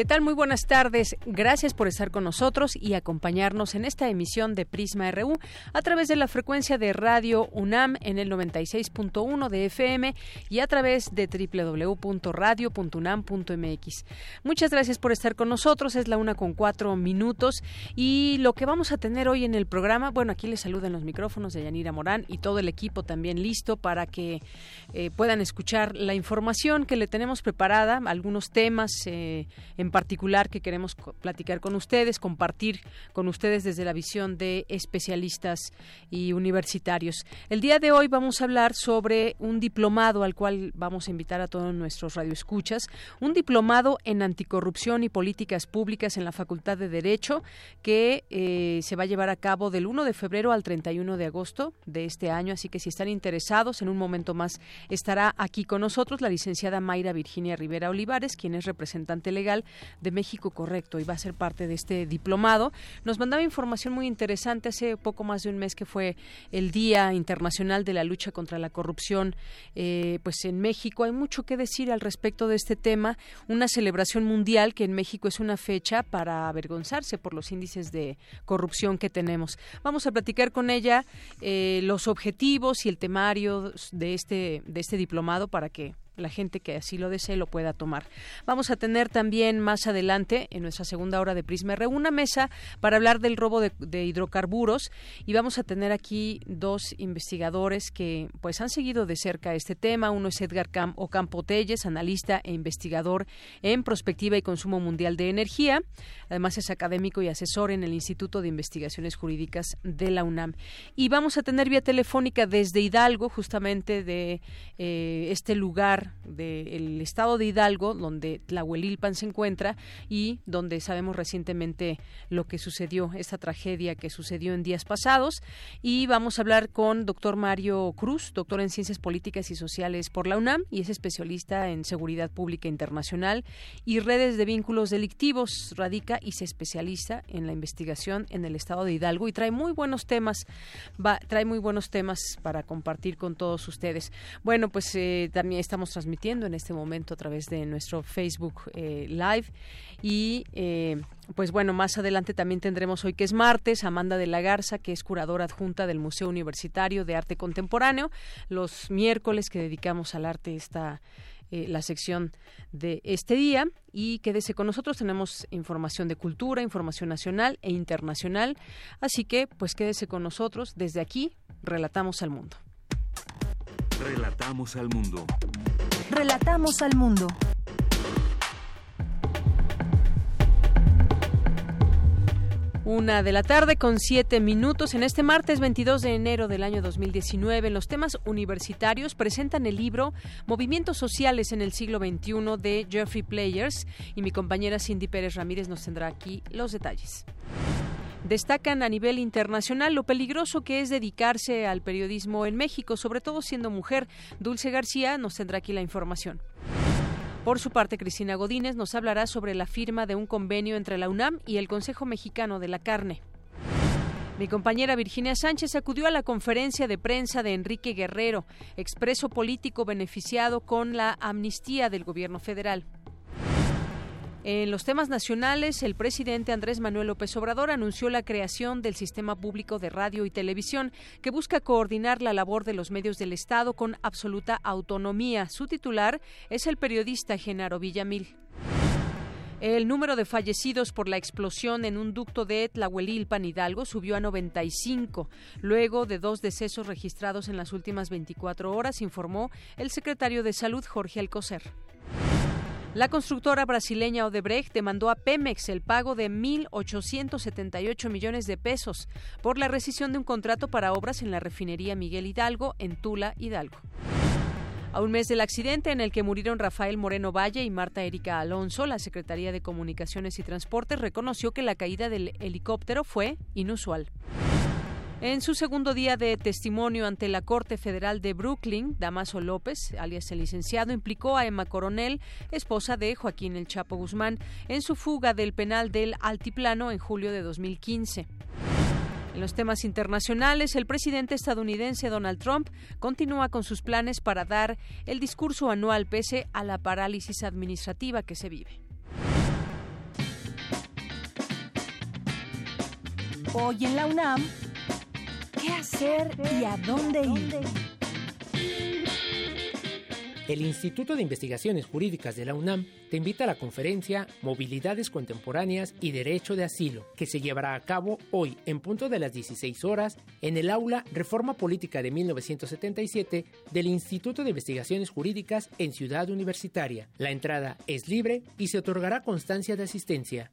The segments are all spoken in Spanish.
¿Qué tal? Muy buenas tardes. Gracias por estar con nosotros y acompañarnos en esta emisión de Prisma RU a través de la frecuencia de Radio UNAM en el 96.1 de FM y a través de www.radio.unam.mx. Muchas gracias por estar con nosotros. Es la una con cuatro minutos y lo que vamos a tener hoy en el programa, bueno, aquí les saludan los micrófonos de Yanira Morán y todo el equipo también listo para que eh, puedan escuchar la información que le tenemos preparada, algunos temas eh, en particular que queremos platicar con ustedes, compartir con ustedes desde la visión de especialistas y universitarios. El día de hoy vamos a hablar sobre un diplomado al cual vamos a invitar a todos nuestros radioescuchas, un diplomado en anticorrupción y políticas públicas en la Facultad de Derecho que eh, se va a llevar a cabo del 1 de febrero al 31 de agosto de este año, así que si están interesados, en un momento más estará aquí con nosotros la licenciada Mayra Virginia Rivera Olivares, quien es representante legal de México Correcto y va a ser parte de este diplomado. Nos mandaba información muy interesante hace poco más de un mes que fue el Día Internacional de la Lucha contra la Corrupción eh, pues en México. Hay mucho que decir al respecto de este tema, una celebración mundial que en México es una fecha para avergonzarse por los índices de corrupción que tenemos. Vamos a platicar con ella eh, los objetivos y el temario de este, de este diplomado para que la gente que así lo desee lo pueda tomar. Vamos a tener también más adelante, en nuestra segunda hora de Prisma R, una mesa para hablar del robo de, hidrocarburos y vamos a tener aquí dos investigadores que pues han seguido de cerca este tema. Uno es Edgar Ocampo Telles, analista e investigador en prospectiva y consumo mundial de energía. Además es académico y asesor en el Instituto de Investigaciones Jurídicas de la UNAM. Y vamos a tener vía telefónica desde Hidalgo, justamente de eh, este lugar del estado de Hidalgo, donde Tlahuelilpan se encuentra y donde sabemos recientemente lo que sucedió, esta tragedia que sucedió en días pasados. Y vamos a hablar con doctor Mario Cruz, doctor en Ciencias Políticas y Sociales por la UNAM y es especialista en Seguridad Pública Internacional y redes de vínculos delictivos. Radica y se especializa en la investigación en el estado de Hidalgo y trae muy buenos temas, va, trae muy buenos temas para compartir con todos ustedes. Bueno, pues eh, también estamos transmitiendo en este momento a través de nuestro Facebook eh, Live. Y eh, pues bueno, más adelante también tendremos hoy que es martes, Amanda de la Garza, que es curadora adjunta del Museo Universitario de Arte Contemporáneo. Los miércoles que dedicamos al arte está eh, la sección de este día y quédese con nosotros. Tenemos información de cultura, información nacional e internacional. Así que, pues quédese con nosotros. Desde aquí, relatamos al mundo. Relatamos al mundo. Relatamos al mundo. Una de la tarde con siete minutos. En este martes 22 de enero del año 2019, en los temas universitarios presentan el libro Movimientos Sociales en el siglo XXI de Jeffrey Players y mi compañera Cindy Pérez Ramírez nos tendrá aquí los detalles. Destacan a nivel internacional lo peligroso que es dedicarse al periodismo en México, sobre todo siendo mujer. Dulce García nos tendrá aquí la información. Por su parte, Cristina Godínez nos hablará sobre la firma de un convenio entre la UNAM y el Consejo Mexicano de la Carne. Mi compañera Virginia Sánchez acudió a la conferencia de prensa de Enrique Guerrero, expreso político beneficiado con la amnistía del gobierno federal. En los temas nacionales, el presidente Andrés Manuel López Obrador anunció la creación del Sistema Público de Radio y Televisión, que busca coordinar la labor de los medios del Estado con absoluta autonomía. Su titular es el periodista Genaro Villamil. El número de fallecidos por la explosión en un ducto de Tlahuelilpan Hidalgo subió a 95, luego de dos decesos registrados en las últimas 24 horas, informó el secretario de Salud Jorge Alcocer. La constructora brasileña Odebrecht demandó a Pemex el pago de 1.878 millones de pesos por la rescisión de un contrato para obras en la refinería Miguel Hidalgo en Tula, Hidalgo. A un mes del accidente en el que murieron Rafael Moreno Valle y Marta Erika Alonso, la Secretaría de Comunicaciones y Transportes reconoció que la caída del helicóptero fue inusual. En su segundo día de testimonio ante la Corte Federal de Brooklyn, Damaso López, alias el licenciado, implicó a Emma Coronel, esposa de Joaquín El Chapo Guzmán, en su fuga del penal del Altiplano en julio de 2015. En los temas internacionales, el presidente estadounidense Donald Trump continúa con sus planes para dar el discurso anual pese a la parálisis administrativa que se vive. Hoy en la UNAM, ¿Qué hacer y a dónde ir? El Instituto de Investigaciones Jurídicas de la UNAM te invita a la conferencia Movilidades Contemporáneas y Derecho de Asilo, que se llevará a cabo hoy en punto de las 16 horas en el aula Reforma Política de 1977 del Instituto de Investigaciones Jurídicas en Ciudad Universitaria. La entrada es libre y se otorgará constancia de asistencia.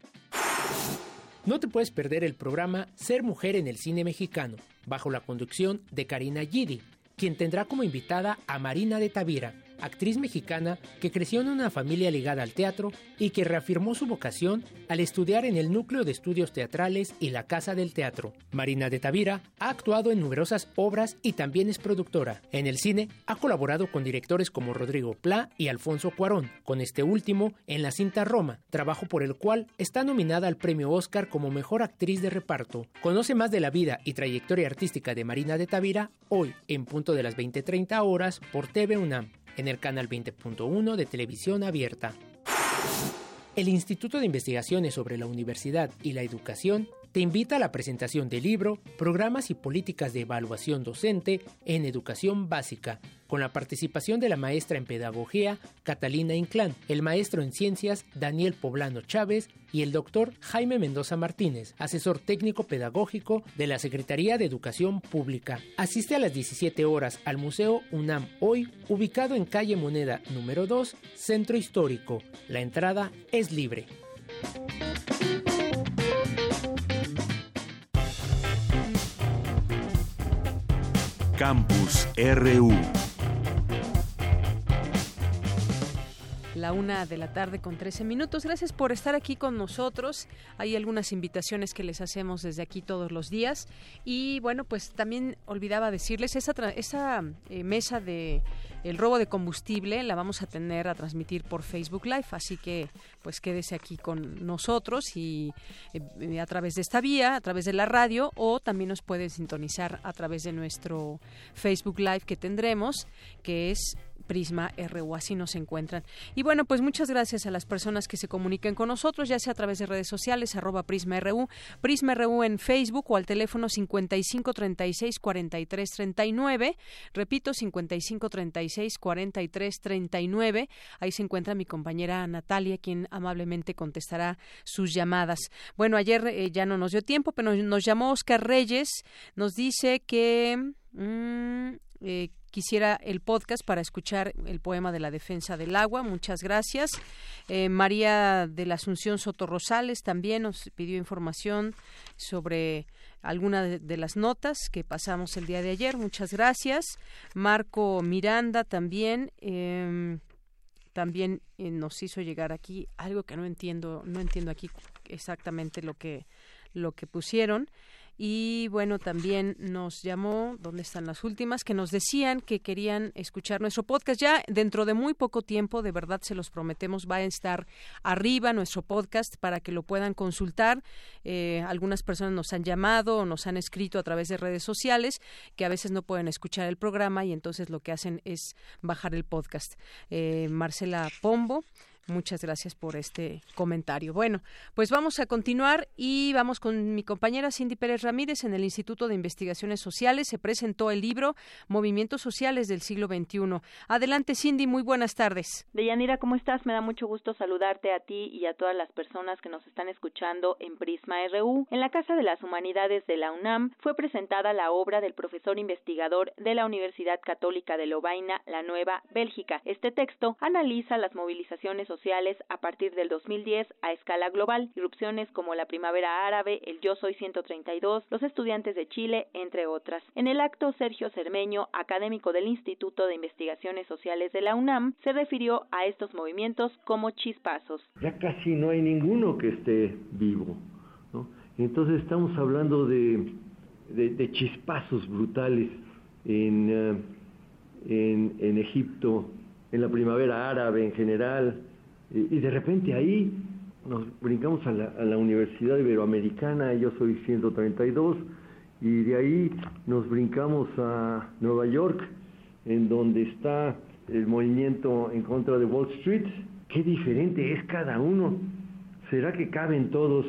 No te puedes perder el programa Ser Mujer en el Cine Mexicano, bajo la conducción de Karina Gidi, quien tendrá como invitada a Marina de Tavira, actriz mexicana que creció en una familia ligada al teatro y que reafirmó su vocación al estudiar en el Núcleo de Estudios Teatrales y la Casa del Teatro. Marina de Tavira ha actuado en numerosas obras y también es productora. En el cine ha colaborado con directores como Rodrigo Pla y Alfonso Cuarón, con este último en la cinta Roma, trabajo por el cual está nominada al premio Oscar como mejor actriz de reparto. Conoce más de la vida y trayectoria artística de Marina de Tavira hoy en punto de las 20:30 horas por TV UNAM en el canal 20.1 de televisión abierta. El Instituto de Investigaciones sobre la Universidad y la Educación te invita a la presentación del libro Programas y Políticas de Evaluación Docente en Educación Básica, con la participación de la maestra en Pedagogía Catalina Inclán, el maestro en Ciencias Daniel Poblano Chávez y el doctor Jaime Mendoza Martínez, asesor técnico pedagógico de la Secretaría de Educación Pública. Asiste a las 17 horas al Museo UNAM Hoy, ubicado en calle Moneda número 2, Centro Histórico. La entrada es libre. Campus RU. La una de la tarde con 13 minutos. Gracias por estar aquí con nosotros. Hay algunas invitaciones que les hacemos desde aquí todos los días. Y bueno, pues también olvidaba decirles, esa, eh, mesa de el robo de combustible la vamos a tener a transmitir por Facebook Live, así que pues quédese aquí con nosotros y eh, a través de esta vía, a través de la radio o también nos pueden sintonizar a través de nuestro Facebook Live que tendremos, que es Prisma RU, así nos encuentran. Y bueno, pues muchas gracias a las personas que se comuniquen con nosotros, ya sea a través de redes sociales, arroba Prisma RU, Prisma RU en Facebook o al teléfono 55 36 43 39. Repito, 55 36 43 39. Ahí se encuentra mi compañera Natalia, quien amablemente contestará sus llamadas. Bueno, ayer eh, ya no nos dio tiempo, pero nos llamó Oscar Reyes, nos dice que... Mm, eh, quisiera el podcast para escuchar el poema de la defensa del agua. Muchas gracias. Eh, María de la Asunción Soto Rosales también nos pidió información sobre alguna de, las notas que pasamos el día de ayer. Muchas gracias. Marco Miranda también. Em, también eh, nos hizo llegar aquí algo que no entiendo, no entiendo aquí exactamente lo que lo que pusieron. Y bueno, también nos llamó, ¿dónde están las últimas? Que nos decían que querían escuchar nuestro podcast. Ya dentro de muy poco tiempo, de verdad se los prometemos, va a estar arriba nuestro podcast para que lo puedan consultar. Eh, algunas personas nos han llamado o nos han escrito a través de redes sociales que a veces no pueden escuchar el programa y entonces lo que hacen es bajar el podcast. Eh, Marcela Pombo Muchas gracias por este comentario. Bueno, pues vamos a continuar y vamos con mi compañera Cindy Pérez Ramírez en el Instituto de Investigaciones Sociales. Se presentó el libro Movimientos Sociales del siglo XXI. Adelante, Cindy, muy buenas tardes. Deyanira, ¿cómo estás? Me da mucho gusto saludarte a ti y a todas las personas que nos están escuchando en Prisma RU. En la Casa de las Humanidades de la UNAM fue presentada la obra del profesor investigador de la Universidad Católica de Lovaina, La Nueva Bélgica. Este texto analiza las movilizaciones sociales a partir del 2010 a escala global, irrupciones como la Primavera Árabe, el Yo Soy 132, los estudiantes de Chile, entre otras. En el acto, Sergio Cermeño, académico del Instituto de Investigaciones Sociales de la UNAM, se refirió a estos movimientos como chispazos. Ya casi no hay ninguno que esté vivo. Entonces estamos hablando de, chispazos brutales eh, en Egipto, en la primavera árabe en general, y, de repente ahí nos brincamos a la, a la, Universidad Iberoamericana, yo soy 132, y de ahí nos brincamos a Nueva York, en donde está el movimiento en contra de Wall Street. Qué diferente es cada uno. ¿Será que caben todos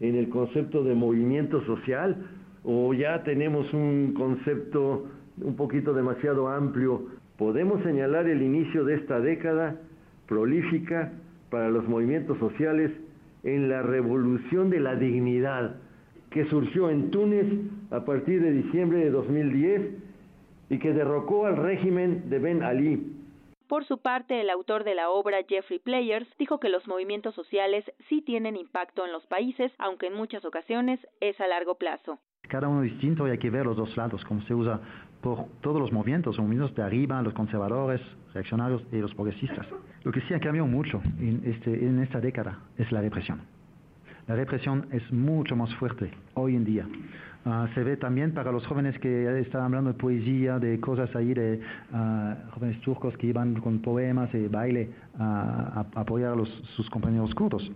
en el concepto de movimiento social? ¿O ya tenemos un concepto un poquito demasiado amplio podemos señalar el inicio de esta década prolífica para los movimientos sociales en la revolución de la dignidad que surgió en Túnez a partir de diciembre de 2010 y que derrocó al régimen de Ben Ali. Por su parte, el autor de la obra, Jeffrey Players, dijo que los movimientos sociales sí tienen impacto en los países, aunque en muchas ocasiones es a largo plazo. Cada uno distinto y hay que ver los dos lados, cómo se usa por todos los movimientos, los movimientos de arriba, los conservadores, reaccionarios y los progresistas. Lo que sí ha cambiado mucho en, este, en esta década es la represión. La represión es mucho más fuerte hoy en día. Ah, se ve también para los jóvenes que están hablando de poesía, de cosas ahí, de ah, jóvenes turcos que iban con poemas y baile a, apoyar a sus compañeros kurdos.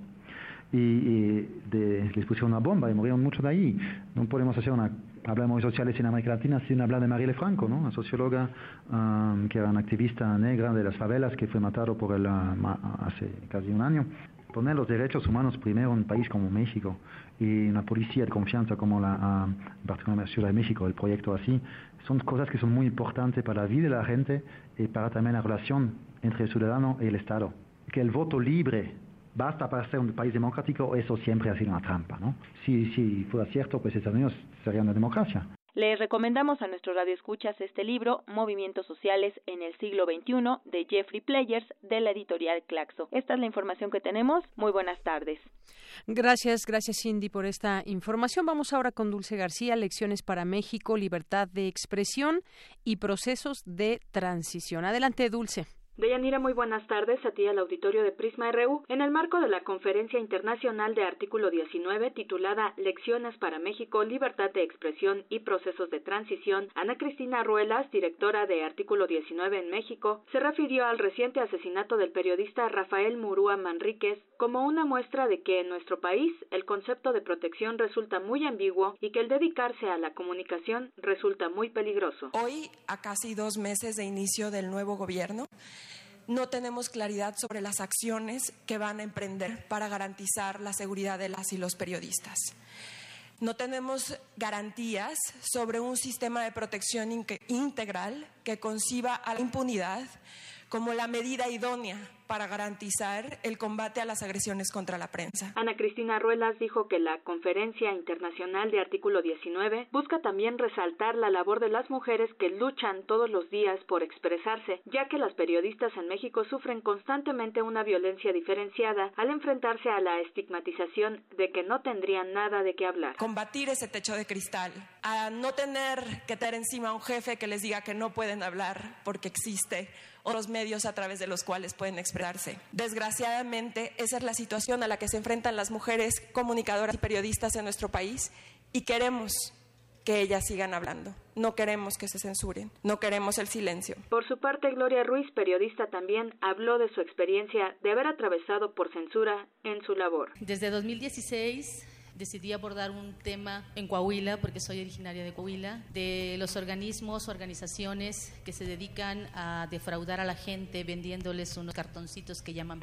Y, les pusieron una bomba y murieron mucho de ahí. No podemos hacer una hablamos de sociales en América Latina sin hablar de Marielle Franco, ¿no? una socióloga um, que era una activista negra de las favelas que fue matado por el, uh, hace casi un año. Poner los derechos humanos primero en un país como México y una policía de confianza como la, uh, la Ciudad de México, el proyecto así, son cosas que son muy importantes para la vida de la gente y para también la relación entre el ciudadano y el Estado. Que el voto libre basta para ser un país democrático, eso siempre ha sido una trampa, ¿no? Si, si fuera cierto, pues Estados Unidos sería una democracia. Les recomendamos a nuestro radio escuchas este libro, Movimientos Sociales en el siglo XXI, de Jeffrey Players, de la editorial Claxo. Esta es la información que tenemos. Muy buenas tardes. Gracias, gracias Cindy por esta información. Vamos ahora con Dulce García, Lecciones para México, Libertad de Expresión y Procesos de Transición. Adelante, Dulce. Deyanira, muy buenas tardes a ti al auditorio de Prisma RU. En el marco de la Conferencia Internacional de Artículo 19 titulada Lecciones para México, Libertad de Expresión y Procesos de Transición, Ana Cristina Ruelas, directora de Artículo 19 en México, se refirió al reciente asesinato del periodista Rafael Murúa Manríquez como una muestra de que en nuestro país el concepto de protección resulta muy ambiguo y que el dedicarse a la comunicación resulta muy peligroso. Hoy, a casi dos meses de inicio del nuevo gobierno, no tenemos claridad sobre las acciones que van a emprender para garantizar la seguridad de las y los periodistas. No tenemos garantías sobre un sistema de protección integral que conciba a la impunidad como la medida idónea para garantizar el combate a las agresiones contra la prensa. Ana Cristina Ruelas dijo que la Conferencia Internacional de Artículo 19 busca también resaltar la labor de las mujeres que luchan todos los días por expresarse, ya que las periodistas en México sufren constantemente una violencia diferenciada al enfrentarse a la estigmatización de que no tendrían nada de qué hablar. Combatir ese techo de cristal, a no tener que tener encima a un jefe que les diga que no pueden hablar porque existe otros medios a través de los cuales pueden expresarse. Desgraciadamente, esa es la situación a la que se enfrentan las mujeres comunicadoras y periodistas en nuestro país y queremos que ellas sigan hablando. No queremos que se censuren, no queremos el silencio. Por su parte, Gloria Ruiz, periodista también, habló de su experiencia de haber atravesado por censura en su labor. Desde 2016 decidí abordar un tema en Coahuila, porque soy originaria de Coahuila, de los organismos, organizaciones que se dedican a defraudar a la gente vendiéndoles unos cartoncitos que llaman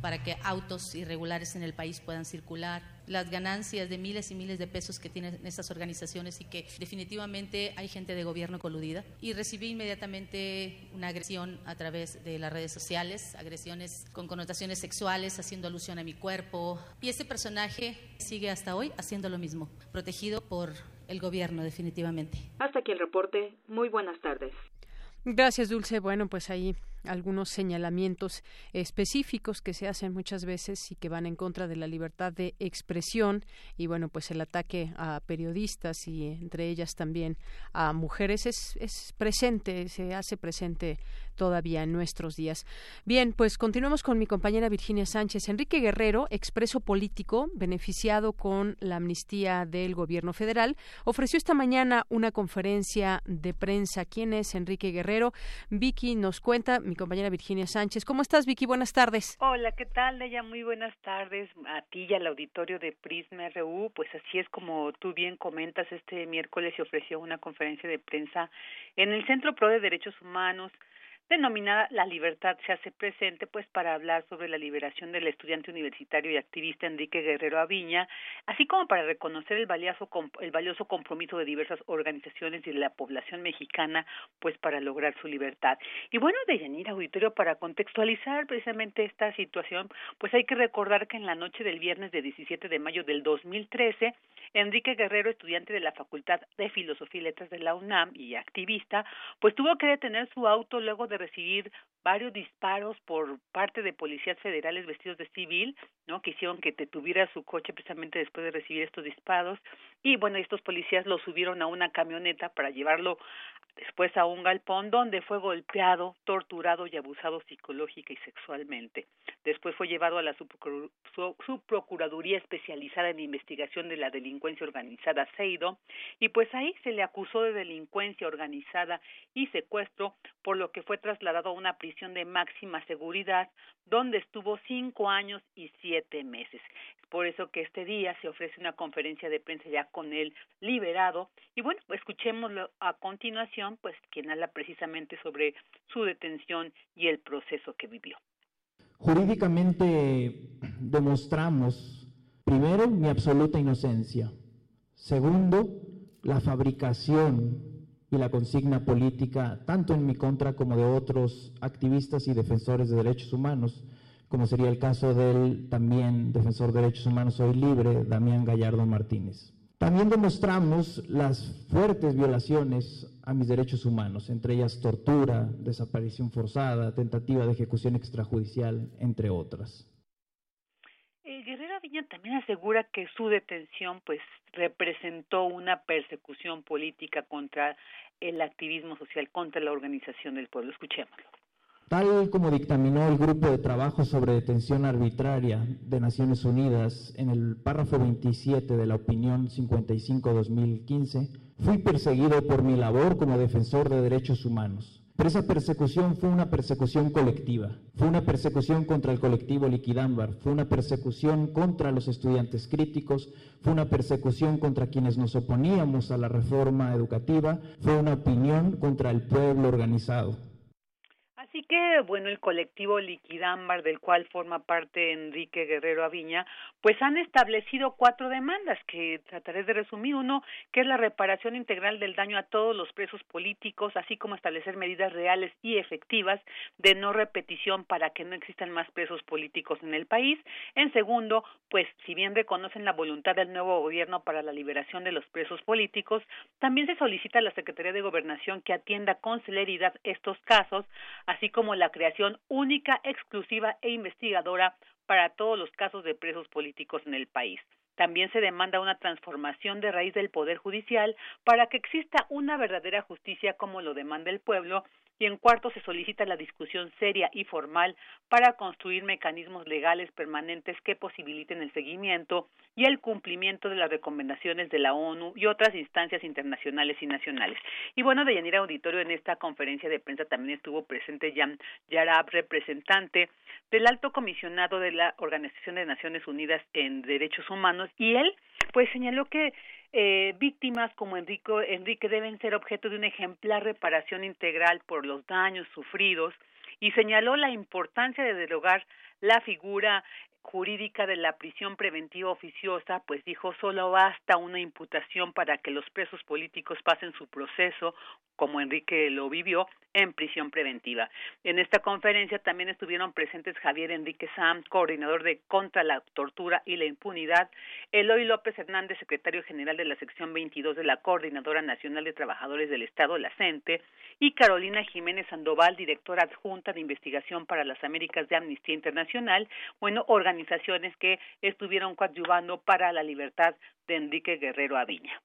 para que autos irregulares en el país puedan circular las ganancias de miles y miles de pesos que tienen estas organizaciones y que definitivamente hay gente de gobierno coludida. Y recibí inmediatamente una agresión a través de las redes sociales, agresiones con connotaciones sexuales, haciendo alusión a mi cuerpo. Y este personaje sigue hasta hoy haciendo lo mismo, protegido por el gobierno definitivamente. Hasta aquí el reporte. Muy buenas tardes. Gracias, Dulce. Bueno, pues ahí algunos señalamientos específicos que se hacen muchas veces y que van en contra de la libertad de expresión y bueno, pues el ataque a periodistas y entre ellas también a mujeres es, es presente, se hace presente todavía en nuestros días. Bien, pues continuamos con mi compañera Virginia Sánchez. Enrique Guerrero, expreso político, beneficiado con la amnistía del gobierno federal, ofreció esta mañana una conferencia de prensa. ¿Quién es Enrique Guerrero? Vicky nos cuenta, mi compañera Virginia Sánchez. ¿Cómo estás, Vicky? Buenas tardes. Hola, ¿qué tal, Leia? Muy buenas tardes a ti y al auditorio de Prisma RU. Pues así es como tú bien comentas, este miércoles se ofreció una conferencia de prensa en el Centro Pro de Derechos Humanos denominada La Libertad se hace presente, pues para hablar sobre la liberación del estudiante universitario y activista Enrique Guerrero Aviña, así como para reconocer el valioso, el valioso compromiso de diversas organizaciones y de la población mexicana, pues para lograr su libertad. Y bueno, de Yanir Auditorio, para contextualizar precisamente esta situación, pues hay que recordar que en la noche del viernes de 17 de mayo del 2013, Enrique Guerrero, estudiante de la Facultad de Filosofía y Letras de la UNAM y activista, pues tuvo que detener su auto luego de recibir varios disparos por parte de policías federales vestidos de civil, ¿no? Que hicieron que detuviera su coche precisamente después de recibir estos disparos. Y bueno, estos policías lo subieron a una camioneta para llevarlo después a un galpón donde fue golpeado, torturado y abusado psicológica y sexualmente. Después fue llevado a la subprocuraduría especializada en investigación de la delincuencia organizada CEIDO y pues ahí se le acusó de delincuencia organizada y secuestro, por lo que fue trasladado a una prisión de máxima seguridad donde estuvo cinco años y siete meses. Por eso que este día se ofrece una conferencia de prensa ya con él liberado. Y bueno, escuchémoslo a continuación, pues quien habla precisamente sobre su detención y el proceso que vivió. Jurídicamente demostramos, primero, mi absoluta inocencia, segundo, la fabricación y la consigna política, tanto en mi contra como de otros activistas y defensores de derechos humanos, como sería el caso del también defensor de derechos humanos hoy libre, Damián Gallardo Martínez. También demostramos las fuertes violaciones a mis derechos humanos, entre ellas tortura, desaparición forzada, tentativa de ejecución extrajudicial, entre otras. Guerrero Viña también asegura que su detención pues representó una persecución política contra el activismo social, contra la organización del pueblo. Escuchémoslo. Tal como dictaminó el Grupo de Trabajo sobre Detención Arbitraria de Naciones Unidas en el párrafo 27 de la opinión 55-2015, fui perseguido por mi labor como defensor de derechos humanos. Pero esa persecución fue una persecución colectiva, fue una persecución contra el colectivo Liquidámbar, fue una persecución contra los estudiantes críticos, fue una persecución contra quienes nos oponíamos a la reforma educativa, fue una opinión contra el pueblo organizado. Así que, bueno, el colectivo Liquidámbar, del cual forma parte Enrique Guerrero Aviña, pues han establecido cuatro demandas que trataré de resumir. Uno, que es la reparación integral del daño a todos los presos políticos, así como establecer medidas reales y efectivas de no repetición para que no existan más presos políticos en el país. En segundo, pues si bien reconocen la voluntad del nuevo gobierno para la liberación de los presos políticos, también se solicita a la Secretaría de Gobernación que atienda con celeridad estos casos, así como la creación única, exclusiva e investigadora para todos los casos de presos políticos en el país. También se demanda una transformación de raíz del Poder Judicial para que exista una verdadera justicia como lo demanda el pueblo y en cuarto se solicita la discusión seria y formal para construir mecanismos legales permanentes que posibiliten el seguimiento y el cumplimiento de las recomendaciones de la ONU y otras instancias internacionales y nacionales. Y bueno, de Yanira Auditorio en esta conferencia de prensa también estuvo presente Jan Yarab, representante del alto comisionado de la Organización de Naciones Unidas en Derechos Humanos, y él pues señaló que eh, víctimas como Enrico, Enrique deben ser objeto de una ejemplar reparación integral por los daños sufridos y señaló la importancia de derogar la figura jurídica de la prisión preventiva oficiosa, pues dijo solo basta una imputación para que los presos políticos pasen su proceso, como Enrique lo vivió, en prisión preventiva. En esta conferencia también estuvieron presentes Javier Enrique Sam, coordinador de Contra la Tortura y la Impunidad, Eloy López Hernández, secretario general de la sección 22 de la Coordinadora Nacional de Trabajadores del Estado, la CENTE, y Carolina Jiménez Sandoval, directora adjunta de investigación para las Américas de Amnistía Internacional, bueno, organizaciones que estuvieron coadyuvando para la libertad de Enrique Guerrero Aviña.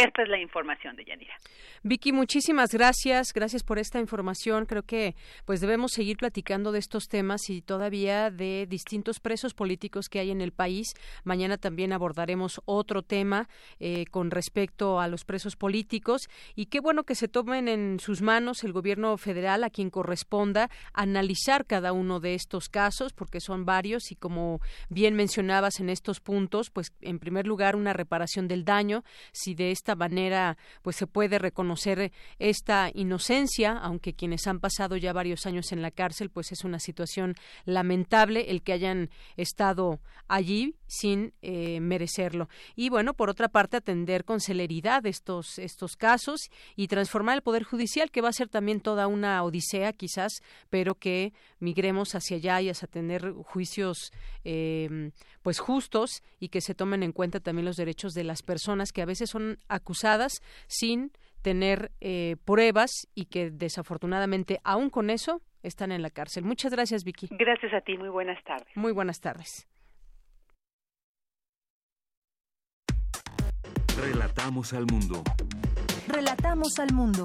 Esta es la información de Yanira. Vicky, muchísimas gracias. Gracias por esta información. Creo que pues debemos seguir platicando de estos temas y todavía de distintos presos políticos que hay en el país. Mañana también abordaremos otro tema eh, con respecto a los presos políticos y qué bueno que se tomen en sus manos el gobierno federal a quien corresponda analizar cada uno de estos casos porque son varios y como bien mencionabas en estos puntos, pues en primer lugar una reparación del daño si de esta manera pues se puede reconocer esta inocencia, aunque quienes han pasado ya varios años en la cárcel, pues es una situación lamentable el que hayan estado allí sin eh, merecerlo. Y bueno, por otra parte, atender con celeridad estos, estos casos y transformar el Poder Judicial, que va a ser también toda una odisea quizás, pero que migremos hacia allá y a tener juicios eh, pues justos y que se tomen en cuenta también los derechos de las personas que a veces son acusadas sin tener eh, pruebas y que desafortunadamente aún con eso están en la cárcel. Muchas gracias, Vicky. Gracias a ti. Muy buenas tardes. Muy buenas tardes. Relatamos al mundo. Relatamos al mundo.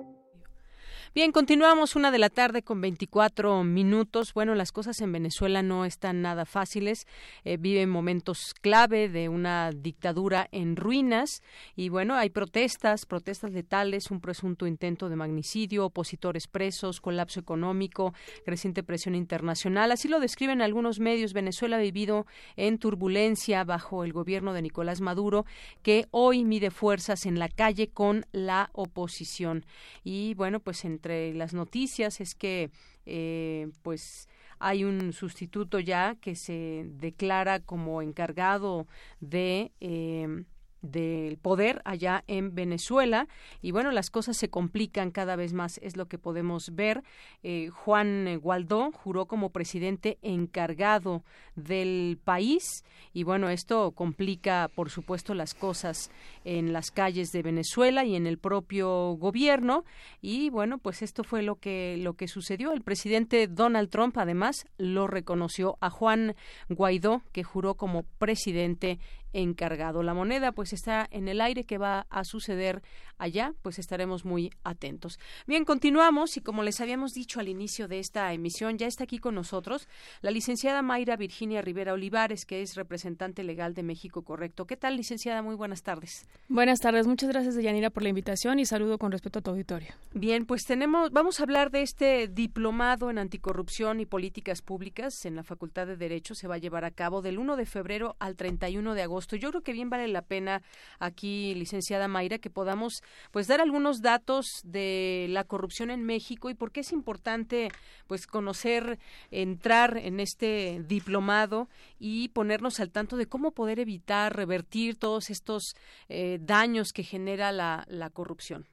Bien, continuamos una de la tarde con 24 minutos. Bueno, las cosas en Venezuela no están nada fáciles. Eh, viven momentos clave de una dictadura en ruinas y bueno, hay protestas, protestas letales, un presunto intento de magnicidio, opositores presos, colapso económico, creciente presión internacional. Así lo describen algunos medios. Venezuela ha vivido en turbulencia bajo el gobierno de Nicolás Maduro, que hoy mide fuerzas en la calle con la oposición. Y bueno, pues en entre las noticias es que eh, pues hay un sustituto ya que se declara como encargado de eh, del poder allá en Venezuela. Y bueno las cosas se complican cada vez más es lo que podemos ver. Eh, Juan Gualdó juró como presidente encargado del país. Y bueno esto complica por supuesto las cosas en las calles de Venezuela y en el propio gobierno. Y bueno pues esto fue lo que lo que sucedió. El presidente Donald Trump además lo reconoció a Juan Guaidó que juró como presidente encargado. La moneda pues está en el aire, ¿qué va a suceder allá? Pues estaremos muy atentos. Bien, continuamos y como les habíamos dicho al inicio de esta emisión, ya está aquí con nosotros la licenciada Mayra Virginia Rivera Olivares, que es representante legal de México Correcto. ¿Qué tal, licenciada? Muy buenas tardes. Buenas tardes, muchas gracias, Yanira, por la invitación y saludo con respeto a tu auditorio. Bien, pues tenemos, vamos a hablar de este diplomado en anticorrupción y políticas públicas en la Facultad de Derecho. Se va a llevar a cabo del 1 de febrero al 31 de agosto yo creo que bien vale la pena aquí, licenciada Mayra, que podamos pues dar algunos datos de la corrupción en México y por qué es importante pues conocer, entrar en este diplomado y ponernos al tanto de cómo poder evitar, revertir todos estos eh, daños que genera la, la corrupción.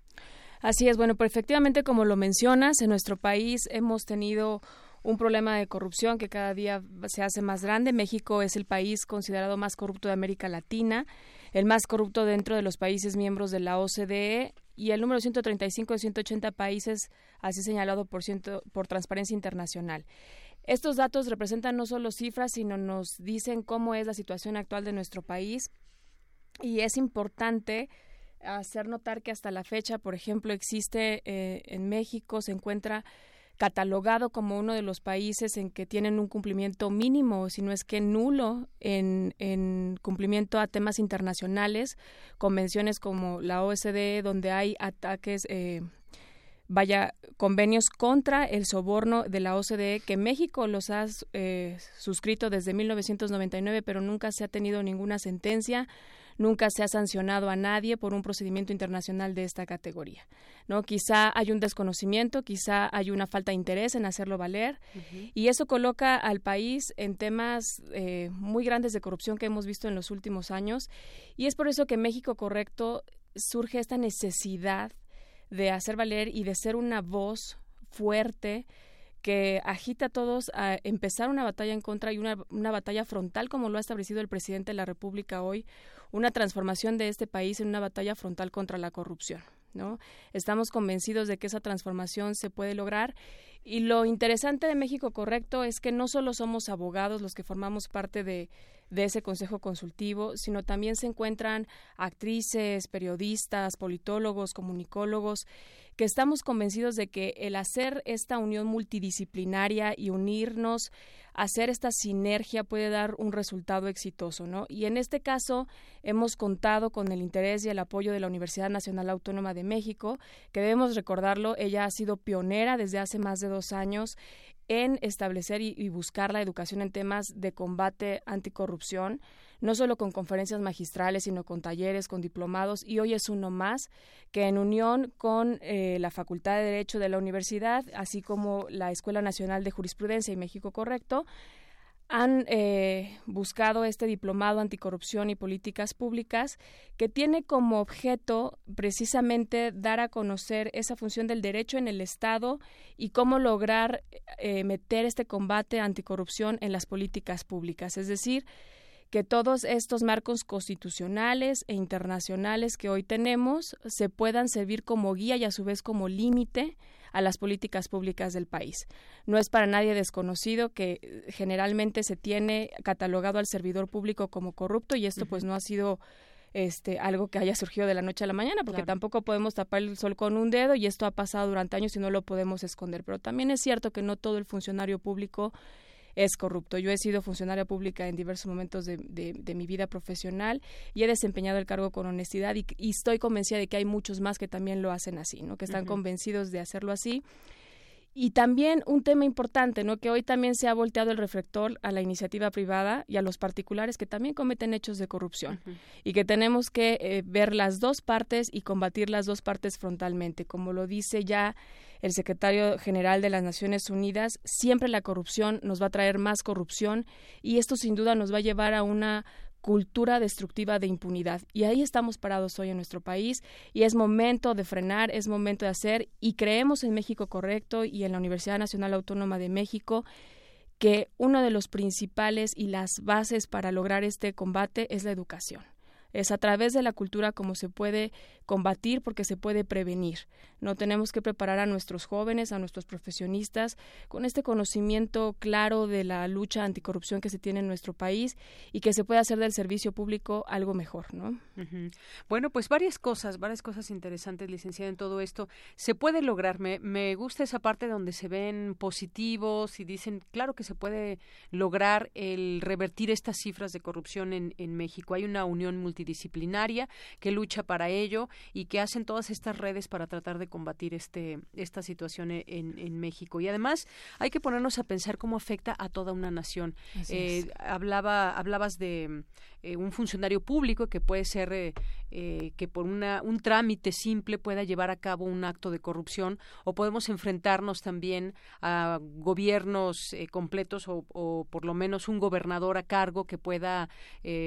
Así es, bueno, pues efectivamente, como lo mencionas, en nuestro país hemos tenido un problema de corrupción que cada día se hace más grande. México es el país considerado más corrupto de América Latina, el más corrupto dentro de los países miembros de la OCDE y el número 135 de 180 países, así señalado por, por Transparencia Internacional. Estos datos representan no solo cifras, sino nos dicen cómo es la situación actual de nuestro país y es importante hacer notar que hasta la fecha, por ejemplo, existe eh, en México, se encuentra catalogado como uno de los países en que tienen un cumplimiento mínimo, si no es que nulo, en, en cumplimiento a temas internacionales, convenciones como la OSDE, donde hay ataques. Eh, vaya, convenios contra el soborno de la OCDE, que México los ha eh, suscrito desde 1999, pero nunca se ha tenido ninguna sentencia nunca se ha sancionado a nadie por un procedimiento internacional de esta categoría. ¿no? Quizá hay un desconocimiento, quizá hay una falta de interés en hacerlo valer y eso coloca al país en temas eh, muy grandes de corrupción que hemos visto en los últimos años y es por eso que México Correcto surge esta necesidad de hacer valer y de ser una voz fuerte que agita a todos a empezar una batalla en contra y una, una batalla frontal como lo ha establecido el presidente de la República hoy, una transformación de este país en una batalla frontal contra la corrupción. ¿No? Estamos convencidos de que esa transformación se puede lograr y lo interesante de México Correcto es que no solo somos abogados los que formamos parte de, de ese consejo consultivo, sino también se encuentran actrices, periodistas, politólogos, comunicólogos que estamos convencidos de que el hacer esta unión multidisciplinaria y unirnos, hacer esta sinergia puede dar un resultado exitoso, ¿no? Y en este caso hemos contado con el interés y el apoyo de la Universidad Nacional Autónoma de México, que debemos recordarlo, ella ha sido pionera desde hace más de dos años en establecer y, buscar la educación en temas de combate anticorrupción no solo con conferencias magistrales, sino con talleres, con diplomados, y hoy es uno más que en unión con eh, la Facultad de Derecho de la Universidad, así como la Escuela Nacional de Jurisprudencia y México Correcto, han eh, buscado este diplomado anticorrupción y políticas públicas que tiene como objeto precisamente dar a conocer esa función del derecho en el Estado y cómo lograr eh, meter este combate anticorrupción en las políticas públicas. Es decir, que todos estos marcos constitucionales e internacionales que hoy tenemos se puedan servir como guía y a su vez como límite a las políticas públicas del país. No es para nadie desconocido que eh, generalmente se tiene catalogado al servidor público como corrupto y esto pues no ha sido este, algo que haya surgido de la noche a la mañana, porque tampoco podemos tapar el sol con un dedo y esto ha pasado durante años y no lo podemos esconder. Pero también es cierto que no todo el funcionario público es corrupto. Yo he sido funcionaria pública en diversos momentos de, de, mi vida profesional y he desempeñado el cargo con honestidad y, estoy convencida de que hay muchos más que también lo hacen así, ¿no? que están convencidos de hacerlo así. Y también un tema importante, ¿no? Que hoy también se ha volteado el reflector a la iniciativa privada y a los particulares que también cometen hechos de corrupción y que tenemos que eh, ver las dos partes y combatir las dos partes frontalmente, como lo dice ya el secretario general de las Naciones Unidas, siempre la corrupción nos va a traer más corrupción y esto sin duda nos va a llevar a una cultura destructiva de impunidad. Y ahí estamos parados hoy en nuestro país y es momento de frenar, es momento de hacer y creemos en México Correcto y en la Universidad Nacional Autónoma de México que uno de los principales y las bases para lograr este combate es la educación. Es a través de la cultura como se puede combatir porque se puede prevenir. No tenemos que preparar a nuestros jóvenes, a nuestros profesionistas con este conocimiento claro de la lucha anticorrupción que se tiene en nuestro país y que se puede hacer del servicio público algo mejor, ¿no? Bueno, pues varias cosas, varias cosas interesantes, licenciada, en todo esto. Se puede lograr. Me, me gusta esa parte donde se ven positivos y dicen, claro que se puede lograr el revertir estas cifras de corrupción en, en México. Hay una unión multidisciplinaria que lucha para ello y que hacen todas estas redes para tratar de combatir este esta situación e, en, en México. Y además hay que ponernos a pensar cómo afecta a toda una nación. Eh, hablaba hablabas de eh, un funcionario público que puede ser eh, eh, que por una, un trámite simple pueda llevar a cabo un acto de corrupción o podemos enfrentarnos también a gobiernos completos o, o, por lo menos un gobernador a cargo que pueda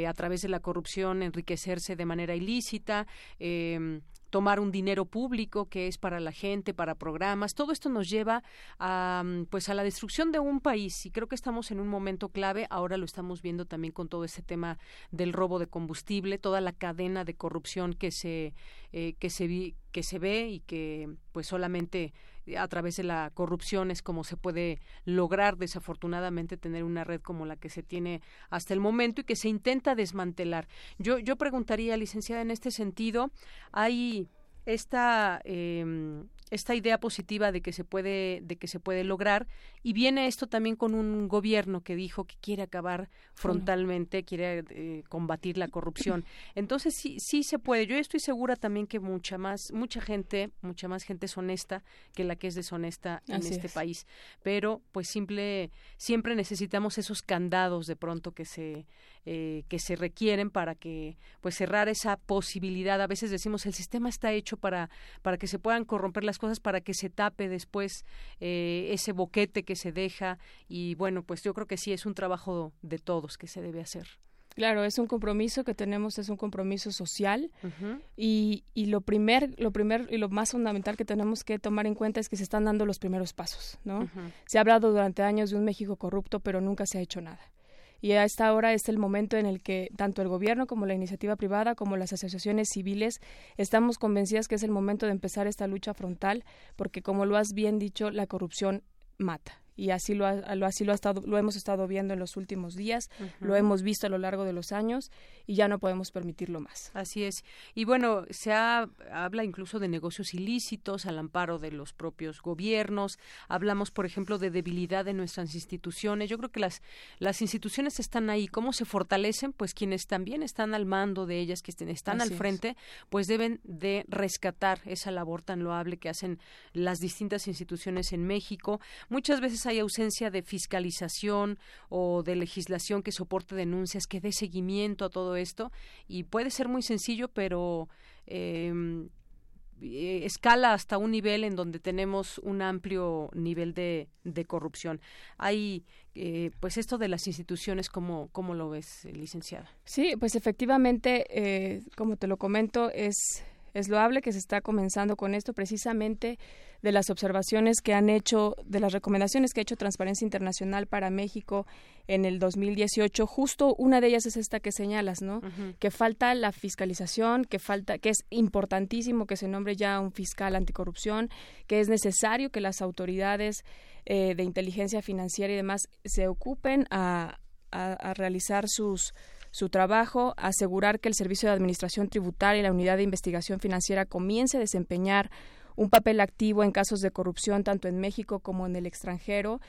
a través de la corrupción enriquecerse de manera ilícita eh, tomar un dinero público que es para la gente, para programas. Todo esto nos lleva a, pues a la destrucción de un país y creo que estamos en un momento clave. Ahora lo estamos viendo también con todo ese tema del robo de combustible, toda la cadena de corrupción que se eh, que se que se ve y que pues solamente a través de la corrupción es como se puede lograr desafortunadamente tener una red como la que se tiene hasta el momento y que se intenta desmantelar. Yo, yo preguntaría, licenciada, en este sentido, hay esta eh, esta idea positiva de que se puede de que se puede lograr. Y viene esto también con un gobierno que dijo que quiere acabar frontalmente quiere eh, combatir la corrupción. Entonces sí sí se puede. Yo estoy segura también que mucha más mucha gente mucha más gente es honesta que la que es deshonesta en este país. Pero pues simple siempre necesitamos esos candados de pronto que se eh, que se requieren para que pues cerrar esa posibilidad. A veces decimos el sistema está hecho para para que se puedan corromper las cosas para que se tape después eh, ese boquete que se deja. Y bueno, pues yo creo que sí es un trabajo de todos que se debe hacer. Claro, es un compromiso que tenemos, es un compromiso social. Y, y, lo primer, lo primer y lo más fundamental que tenemos que tomar en cuenta es que se están dando los primeros pasos, ¿no? Se ha hablado durante años de un México corrupto, pero nunca se ha hecho nada y a esta hora es el momento en el que tanto el gobierno como la iniciativa privada como las asociaciones civiles estamos convencidas que es el momento de empezar esta lucha frontal porque como lo has bien dicho la corrupción mata y así lo, así lo, ha estado, lo hemos estado viendo en los últimos días, lo hemos visto a lo largo de los años y ya no podemos permitirlo más. Así es. Y bueno, se habla incluso de negocios ilícitos al amparo de los propios gobiernos. Hablamos, por ejemplo, de debilidad de nuestras instituciones. Yo creo que las, las instituciones están ahí. ¿Cómo se fortalecen? Pues quienes también están al mando de ellas, que están al frente, pues deben de rescatar esa labor tan loable que hacen las distintas instituciones en México. Muchas veces hay ausencia de fiscalización o de legislación que soporte denuncias, que dé seguimiento a todo esto. Y puede ser muy sencillo, pero em, eh, escala hasta un nivel en donde tenemos un amplio nivel de, de corrupción. Hay, eh, pues esto de las instituciones, ¿cómo, cómo lo ves, licenciada? Sí, pues efectivamente, eh, como te lo comento, es, es loable que se está comenzando con esto precisamente de las observaciones que han hecho, de las recomendaciones que ha hecho Transparencia Internacional para México en el 2018, justo una de ellas es esta que señalas, ¿no? Que falta la fiscalización, que falta, que es importantísimo que se nombre ya un fiscal anticorrupción, que es necesario que las autoridades eh, de inteligencia financiera y demás se ocupen a, a realizar sus su trabajo, asegurar que el Servicio de Administración Tributaria y la Unidad de Investigación Financiera comience a desempeñar un papel activo en casos de corrupción tanto en México como en el extranjero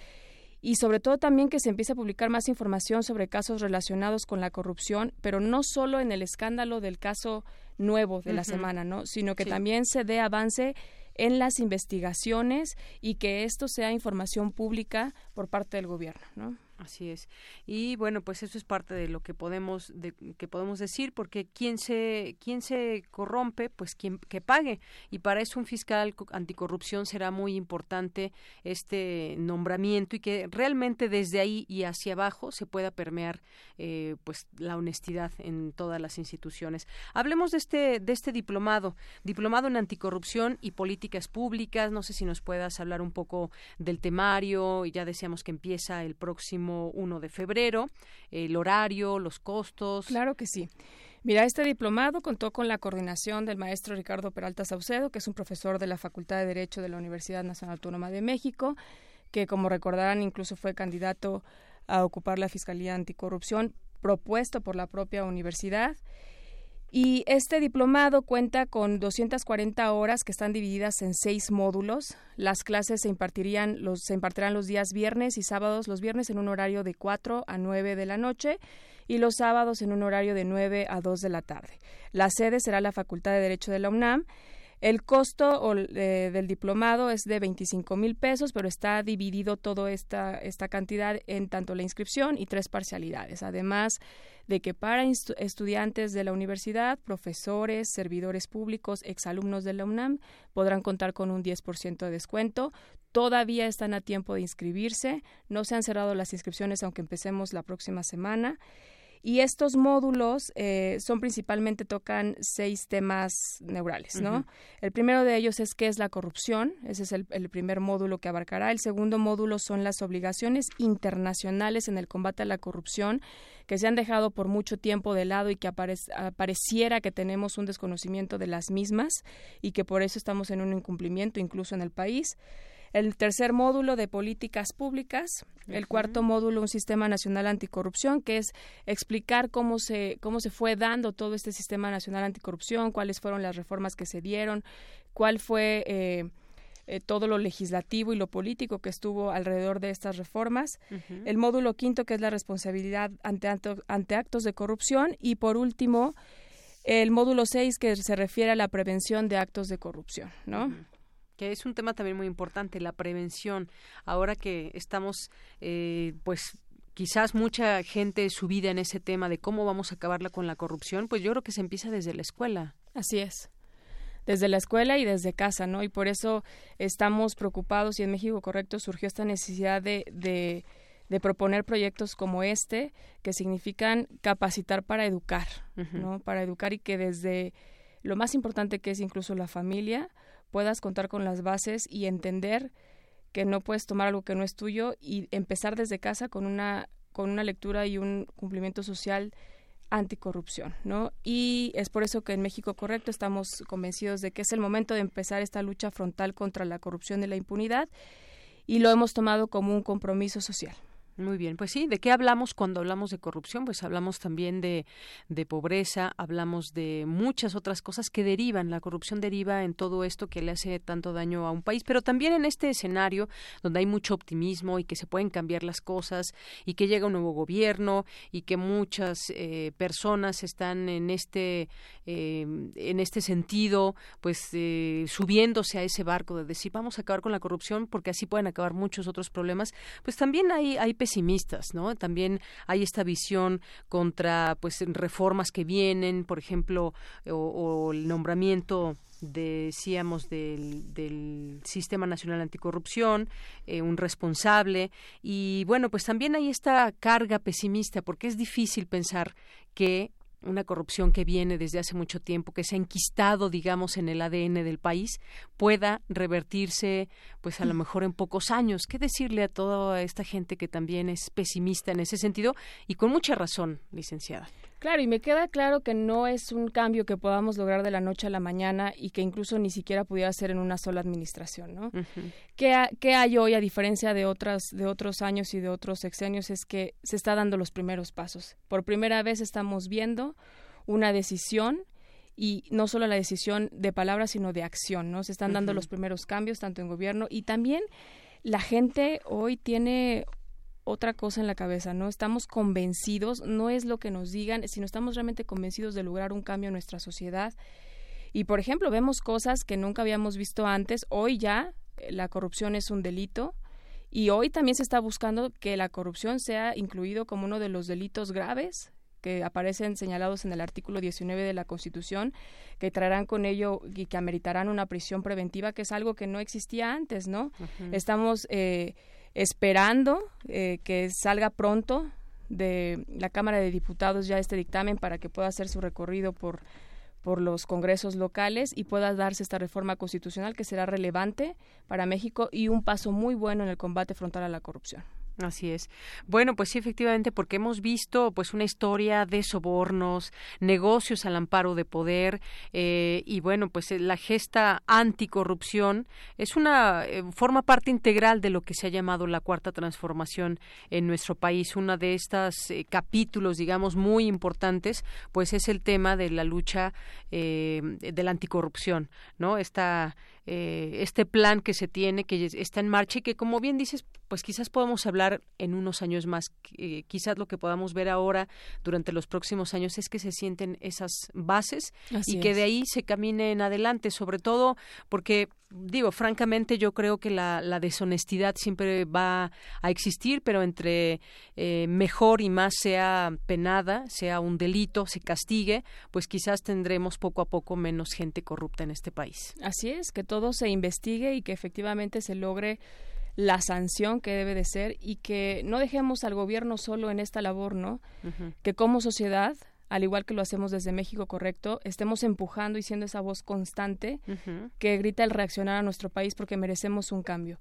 y sobre todo también que se empiece a publicar más información sobre casos relacionados con la corrupción, pero no solo en el escándalo del caso nuevo de la semana, ¿no? sino que también se dé avance en las investigaciones y que esto sea información pública por parte del gobierno, ¿no? Así es. Y bueno, pues eso es parte de lo que podemos de, que podemos decir porque quien se quien se corrompe, pues quien que pague y para eso un fiscal anticorrupción será muy importante este nombramiento y que realmente desde ahí y hacia abajo se pueda permear eh, pues la honestidad en todas las instituciones. Hablemos de este de este diplomado, diplomado en anticorrupción y políticas públicas. No sé si nos puedas hablar un poco del temario y ya decíamos que empieza el próximo 1 de febrero, el horario, los costos. Claro que sí. Mira, este diplomado contó con la coordinación del maestro Ricardo Peralta Saucedo, que es un profesor de la Facultad de Derecho de la Universidad Nacional Autónoma de México, que como recordarán incluso fue candidato a ocupar la Fiscalía Anticorrupción propuesto por la propia universidad. Y este diplomado cuenta con 240 horas que están divididas en seis módulos. Las clases se impartirían los se impartirán los días viernes y sábados, los viernes en un horario de 4 a 9 de la noche y los sábados en un horario de 9 a 2 de la tarde. La sede será la Facultad de Derecho de la UNAM el costo eh, del diplomado es de 25 mil pesos, pero está dividido toda esta, esta cantidad en tanto la inscripción y tres parcialidades. Además de que para estudiantes de la universidad, profesores, servidores públicos, exalumnos de la UNAM podrán contar con un 10% de descuento. Todavía están a tiempo de inscribirse. No se han cerrado las inscripciones aunque empecemos la próxima semana. Y estos módulos eh, son principalmente tocan seis temas neurales, ¿no? El primero de ellos es qué es la corrupción, ese es el, primer módulo que abarcará. El segundo módulo son las obligaciones internacionales en el combate a la corrupción que se han dejado por mucho tiempo de lado y que pareciera que tenemos un desconocimiento de las mismas y que por eso estamos en un incumplimiento incluso en el país. El tercer módulo de políticas públicas, el cuarto módulo un sistema nacional anticorrupción, que es explicar cómo se cómo se fue dando todo este sistema nacional anticorrupción, cuáles fueron las reformas que se dieron, cuál fue eh, eh, todo lo legislativo y lo político que estuvo alrededor de estas reformas. El módulo quinto, que es la responsabilidad ante, ante actos de corrupción. Y por último, el módulo seis, que se refiere a la prevención de actos de corrupción, ¿no? Que es un tema también muy importante, la prevención. Ahora que estamos, eh, pues quizás mucha gente subida en ese tema de cómo vamos a acabarla con la corrupción, pues yo creo que se empieza desde la escuela. Así es desde la escuela y desde casa, ¿no? Y por eso estamos preocupados y en México Correcto surgió esta necesidad de, de, de proponer proyectos como este que significan capacitar para educar, ¿no? Para educar y que desde lo más importante que es incluso la familia puedas contar con las bases y entender que no puedes tomar algo que no es tuyo y empezar desde casa con una con una lectura y un cumplimiento social anticorrupción, ¿no? Y es por eso que en México Correcto estamos convencidos de que es el momento de empezar esta lucha frontal contra la corrupción y la impunidad y lo hemos tomado como un compromiso social. Muy bien, pues sí, ¿de qué hablamos cuando hablamos de corrupción? Pues hablamos también de, de, pobreza, hablamos de muchas otras cosas que derivan, la corrupción deriva en todo esto que le hace tanto daño a un país, pero también en este escenario donde hay mucho optimismo y que se pueden cambiar las cosas y que llega un nuevo gobierno y que muchas eh, personas están en este, eh, en este sentido, pues eh, subiéndose a ese barco de decir vamos a acabar con la corrupción porque así pueden acabar muchos otros problemas, pues también hay, hay pesimistas, ¿no? También hay esta visión contra, pues, reformas que vienen, por ejemplo, o, el nombramiento decíamos del, Sistema Nacional Anticorrupción, eh, un responsable y bueno, pues también hay esta carga pesimista porque es difícil pensar que una corrupción que viene desde hace mucho tiempo, que se ha enquistado, digamos, en el ADN del país, pueda revertirse, pues a lo mejor en pocos años. ¿Qué decirle a toda esta gente que también es pesimista en ese sentido y con mucha razón, licenciada? Claro, y me queda claro que no es un cambio que podamos lograr de la noche a la mañana y que incluso ni siquiera pudiera ser en una sola administración, ¿no? ¿Qué, hay hoy a diferencia de otras de otros años y de otros sexenios es que se está dando los primeros pasos. Por primera vez estamos viendo una decisión y no solo la decisión de palabras sino de acción, ¿no? Se están dando los primeros cambios tanto en gobierno y también la gente hoy tiene otra cosa en la cabeza, ¿no? Estamos convencidos, no es lo que nos digan, sino estamos realmente convencidos de lograr un cambio en nuestra sociedad. Y, por ejemplo, vemos cosas que nunca habíamos visto antes. Hoy ya eh, la corrupción es un delito y hoy también se está buscando que la corrupción sea incluido como uno de los delitos graves que aparecen señalados en el artículo 19 de la Constitución, que traerán con ello y que ameritarán una prisión preventiva, que es algo que no existía antes, ¿no? Estamos eh, esperando eh, que salga pronto de la Cámara de Diputados ya este dictamen para que pueda hacer su recorrido por por los congresos locales y pueda darse esta reforma constitucional que será relevante para México y un paso muy bueno en el combate frontal a la corrupción. Así es. Bueno, pues sí, efectivamente, porque hemos visto pues una historia de sobornos, negocios al amparo de poder eh, y bueno, pues eh, la gesta anticorrupción es una eh, forma parte integral de lo que se ha llamado la cuarta transformación en nuestro país. Una de estas capítulos, digamos, muy importantes, pues es el tema de la lucha de la anticorrupción, ¿no? Esta eh, este plan que se tiene, que está en marcha y que, como bien dices, pues quizás podamos hablar en unos años más. Eh, quizás lo que podamos ver ahora durante los próximos años es que se sienten esas bases y que de ahí se camine en adelante, sobre todo porque digo, francamente yo creo que la, deshonestidad siempre va a existir, pero entre eh, mejor y más sea penada, sea un delito, se castigue, pues quizás tendremos poco a poco menos gente corrupta en este país. Así es, que todo se investigue y que efectivamente se logre la sanción que debe de ser y que no dejemos al gobierno solo en esta labor, ¿no? Que como sociedad al igual que lo hacemos desde México Correcto, estemos empujando y siendo esa voz constante que grita el reaccionar a nuestro país porque merecemos un cambio.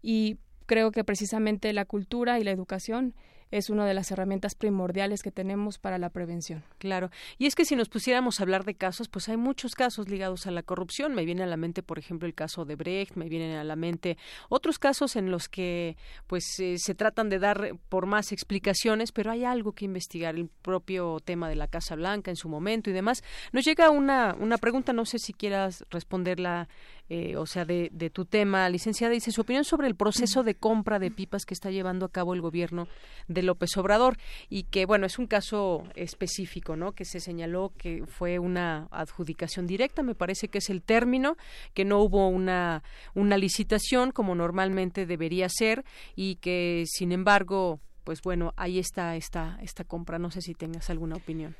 Y creo que precisamente la cultura y la educación es una de las herramientas primordiales que tenemos para la prevención. Claro. Y es que si nos pusiéramos a hablar de casos, pues hay muchos casos ligados a la corrupción. Me viene a la mente, por ejemplo, el caso de Brecht, me vienen a la mente otros casos en los que pues eh, se tratan de dar por más explicaciones, pero hay algo que investigar, el propio tema de la Casa Blanca en su momento y demás. Nos llega una, una pregunta, no sé si quieras responderla eh, o sea, de, de, tu tema, licenciada, dice su opinión sobre el proceso de compra de pipas que está llevando a cabo el gobierno de López Obrador y que, bueno, es un caso específico, ¿no? Que se señaló que fue una adjudicación directa, me parece que es el término, que no hubo una, una licitación como normalmente debería ser y que, sin embargo, pues bueno, ahí está esta, esta compra. No sé si tengas alguna opinión.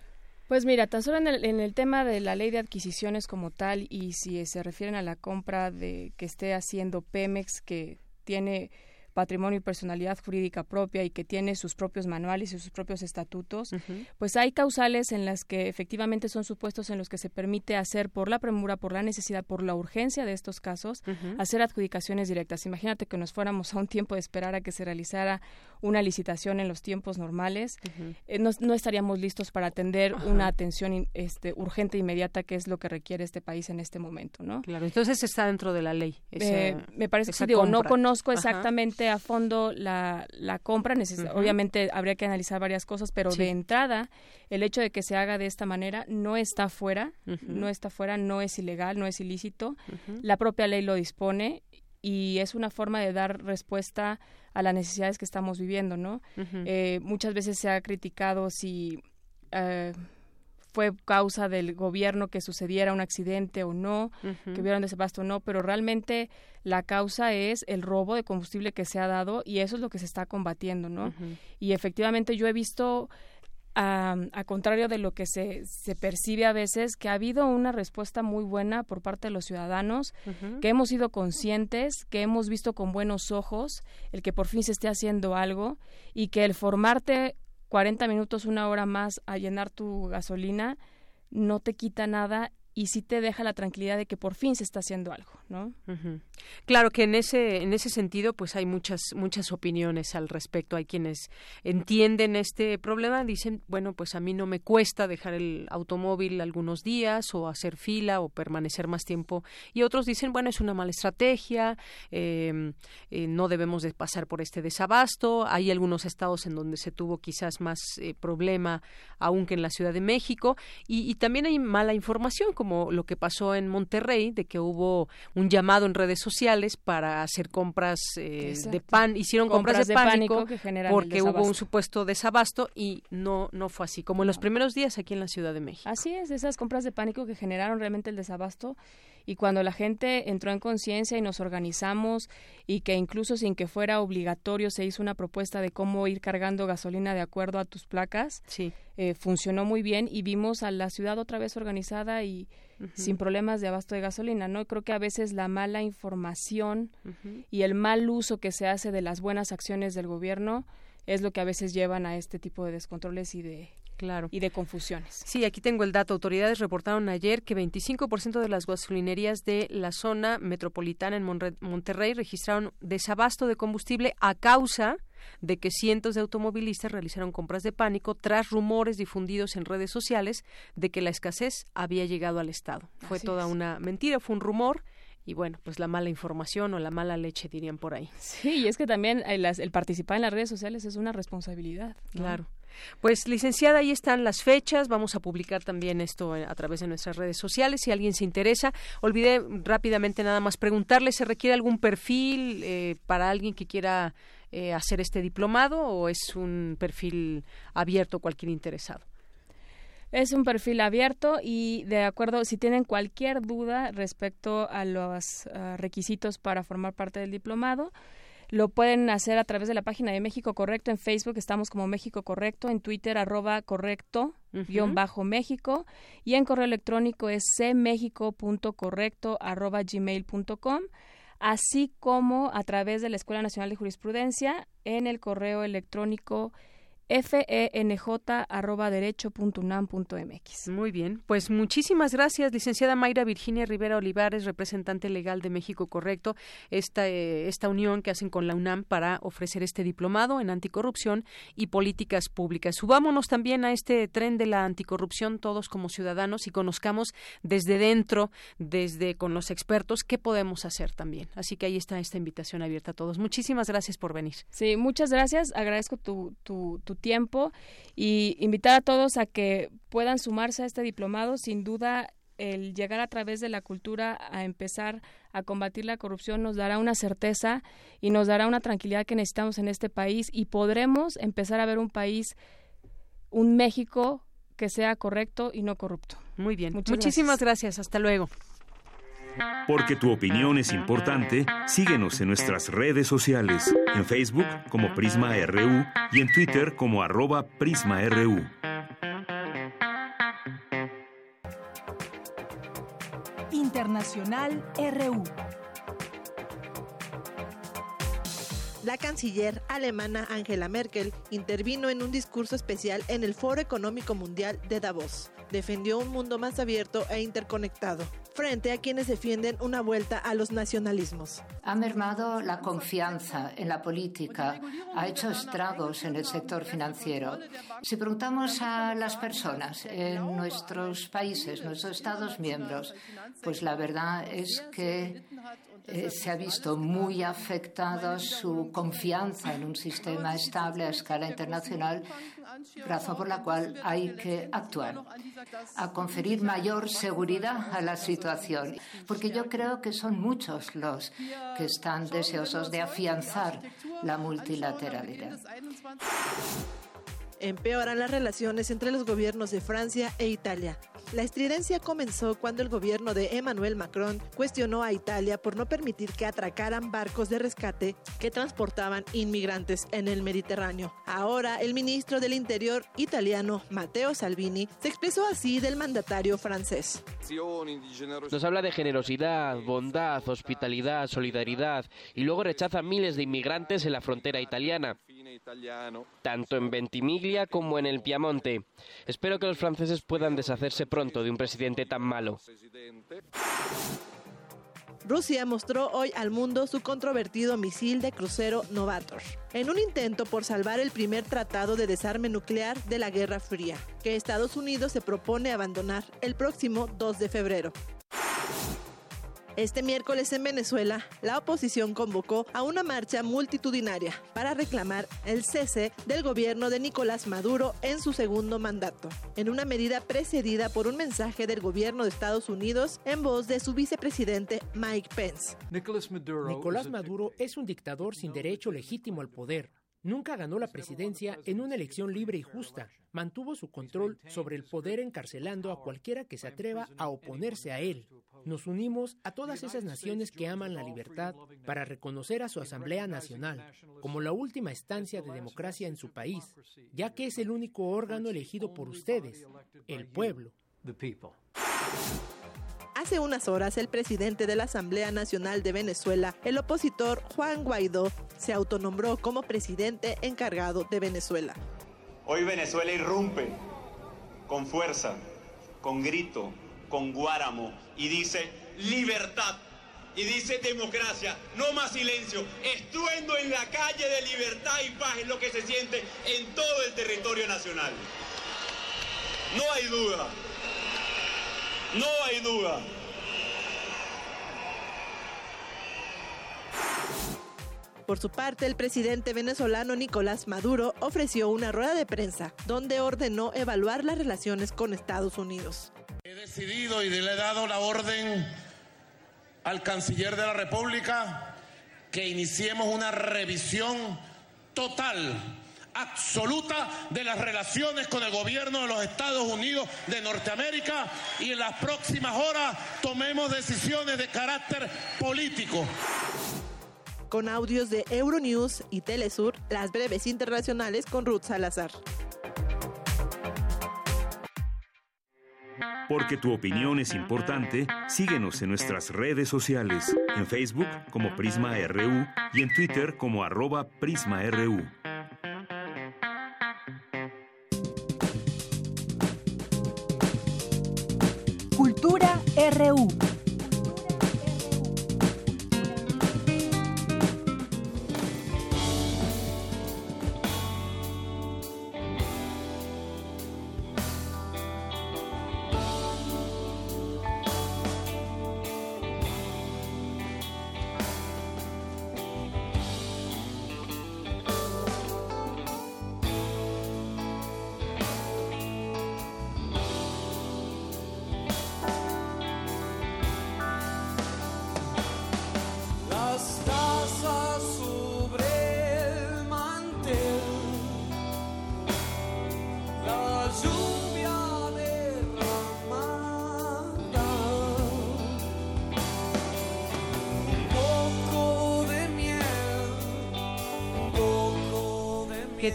Pues mira, tan solo en el, en el tema de la ley de adquisiciones como tal y si se refieren a la compra de que esté haciendo Pemex, que tiene patrimonio y personalidad jurídica propia y que tiene sus propios manuales y sus propios estatutos, pues hay causales en las que efectivamente son supuestos en los que se permite hacer por la premura, por la necesidad, por la urgencia de estos casos, hacer adjudicaciones directas. Imagínate que nos fuéramos a un tiempo de esperar a que se realizara una licitación en los tiempos normales, eh, no, estaríamos listos para atender una atención este, urgente e inmediata que es lo que requiere este país en este momento, ¿no? Claro, entonces está dentro de la ley. Eh, me parece que sí, digo, no conozco exactamente a fondo la, la compra, obviamente habría que analizar varias cosas, pero de entrada el hecho de que se haga de esta manera no está fuera, no está fuera, no es ilegal, no es ilícito, la propia ley lo dispone y es una forma de dar respuesta a las necesidades que estamos viviendo, ¿no? Eh, muchas veces se ha criticado si eh, fue causa del gobierno que sucediera un accidente o no, que hubiera un desabasto o no, pero realmente la causa es el robo de combustible que se ha dado y eso es lo que se está combatiendo, ¿no? Y efectivamente yo he visto a, contrario de lo que se, se, percibe a veces, que ha habido una respuesta muy buena por parte de los ciudadanos, que hemos sido conscientes, que hemos visto con buenos ojos el que por fin se esté haciendo algo y que el formarte 40 minutos, una hora más a llenar tu gasolina, no te quita nada y sí te deja la tranquilidad de que por fin se está haciendo algo, ¿no? Claro que en ese en ese sentido pues hay muchas muchas opiniones al respecto. Hay quienes entienden este problema, dicen, bueno, pues a mí no me cuesta dejar el automóvil algunos días o hacer fila o permanecer más tiempo y otros dicen, bueno, es una mala estrategia, em, eh, no debemos de pasar por este desabasto. Hay algunos estados en donde se tuvo quizás más eh, problema aún que en la Ciudad de México y, y también hay mala información como lo que pasó en Monterrey, de que hubo un llamado en redes sociales para hacer compras eh, de pan, hicieron compras, de, pánico, porque hubo un supuesto desabasto y no no fue así, como en los primeros días aquí en la Ciudad de México. Así es, esas compras de pánico que generaron realmente el desabasto y cuando la gente entró en conciencia y nos organizamos y que incluso sin que fuera obligatorio se hizo una propuesta de cómo ir cargando gasolina de acuerdo a tus placas, sí. Eh, funcionó muy bien y vimos a la ciudad otra vez organizada y sin problemas de abasto de gasolina, ¿no? Creo que a veces la mala información y el mal uso que se hace de las buenas acciones del gobierno es lo que a veces llevan a este tipo de descontroles y de Claro. Y de confusiones. Sí, aquí tengo el dato. Autoridades reportaron ayer que 25% de las gasolinerías de la zona metropolitana en Monterrey registraron desabasto de combustible a causa de que cientos de automovilistas realizaron compras de pánico tras rumores difundidos en redes sociales de que la escasez había llegado al Estado. Fue toda una mentira, fue un rumor y bueno, pues la mala información o la mala leche dirían por ahí. Sí, y es que también el, el participar en las redes sociales es una responsabilidad. Claro. Pues licenciada, ahí están las fechas. Vamos a publicar también esto a través de nuestras redes sociales. Si alguien se interesa, olvidé rápidamente nada más preguntarle, ¿se requiere algún perfil eh, para alguien que quiera eh, hacer este diplomado o es un perfil abierto a cualquier interesado? Es un perfil abierto y de acuerdo, si tienen cualquier duda respecto a los ah, requisitos para formar parte del diplomado, lo pueden hacer a través de la página de México Correcto en Facebook, estamos como México Correcto, en Twitter arroba correcto guion bajo México y en correo electrónico es cmexico.correcto arroba gmail.com así como a través de la Escuela Nacional de Jurisprudencia en el correo electrónico fenj.derecho.unam.mx. Muy bien, pues muchísimas gracias, licenciada Mayra Virginia Rivera Olivares, representante legal de México Correcto, esta, eh, esta unión que hacen con la UNAM para ofrecer este diplomado en anticorrupción y políticas públicas. Subámonos también a este tren de la anticorrupción todos como ciudadanos y conozcamos desde dentro, desde con los expertos, qué podemos hacer también. Así que ahí está esta invitación abierta a todos. Muchísimas gracias por venir. Sí, muchas gracias. Agradezco tu, tu, tu tiempo y invitar a todos a que puedan sumarse a este diplomado. Sin duda, el llegar a través de la cultura a empezar a combatir la corrupción nos dará una certeza y nos dará una tranquilidad que necesitamos en este país y podremos empezar a ver un país, un México que sea correcto y no corrupto. Muy bien. Muchísimas gracias. Hasta luego. Porque tu opinión es importante, síguenos en nuestras redes sociales, en Facebook como Prisma RU y en Twitter como arroba PrismaRU. Internacional RU. La canciller alemana Angela Merkel intervino en un discurso especial en el Foro Económico Mundial de Davos. Defendió un mundo más abierto e interconectado, frente a quienes defienden una vuelta a los nacionalismos. Ha mermado la confianza en la política, ha hecho estragos en el sector financiero. Si preguntamos a las personas en nuestros países, nuestros Estados miembros, pues la verdad es que eh, se ha visto muy afectada su confianza en un sistema estable a escala internacional, razón por la cual hay que actuar, a conferir mayor seguridad a la situación, porque yo creo que son muchos los que están deseosos de afianzar la multilateralidad empeoran las relaciones entre los gobiernos de Francia e Italia. La estridencia comenzó cuando el gobierno de Emmanuel Macron cuestionó a Italia por no permitir que atracaran barcos de rescate que transportaban inmigrantes en el Mediterráneo. Ahora, el ministro del Interior italiano, Matteo Salvini, se expresó así del mandatario francés. Nos habla de generosidad, bondad, hospitalidad, solidaridad y luego rechaza miles de inmigrantes en la frontera italiana tanto en Ventimiglia como en el Piamonte. Espero que los franceses puedan deshacerse pronto de un presidente tan malo. Rusia mostró hoy al mundo su controvertido misil de crucero Novator, en un intento por salvar el primer tratado de desarme nuclear de la Guerra Fría, que Estados Unidos se propone abandonar el próximo 2 de febrero. Este miércoles en Venezuela, la oposición convocó a una marcha multitudinaria para reclamar el cese del gobierno de Nicolás Maduro en su segundo mandato, en una medida precedida por un mensaje del gobierno de Estados Unidos en voz de su vicepresidente Mike Pence. Nicolás Maduro es un dictador sin derecho legítimo al poder. Nunca ganó la presidencia en una elección libre y justa. Mantuvo su control sobre el poder encarcelando a cualquiera que se atreva a oponerse a él. Nos unimos a todas esas naciones que aman la libertad para reconocer a su Asamblea Nacional como la última estancia de democracia en su país, ya que es el único órgano elegido por ustedes, el pueblo. Hace unas horas, el presidente de la Asamblea Nacional de Venezuela, el opositor Juan Guaidó, se autonombró como presidente encargado de Venezuela. Hoy Venezuela irrumpe con fuerza, con grito, con Guáramo y dice libertad y dice democracia, no más silencio, estruendo en la calle de libertad y paz es lo que se siente en todo el territorio nacional. No hay duda, no hay duda. Por su parte, el presidente venezolano Nicolás Maduro ofreció una rueda de prensa donde ordenó evaluar las relaciones con Estados Unidos. He decidido y le he dado la orden al canciller de la República que iniciemos una revisión total, absoluta de las relaciones con el gobierno de los Estados Unidos de Norteamérica y en las próximas horas tomemos decisiones de carácter político con audios de Euronews y Telesur, las breves internacionales con Ruth Salazar. Porque tu opinión es importante, síguenos en nuestras redes sociales, en Facebook como Prisma RU y en Twitter como arroba PrismaRU. Cultura RU.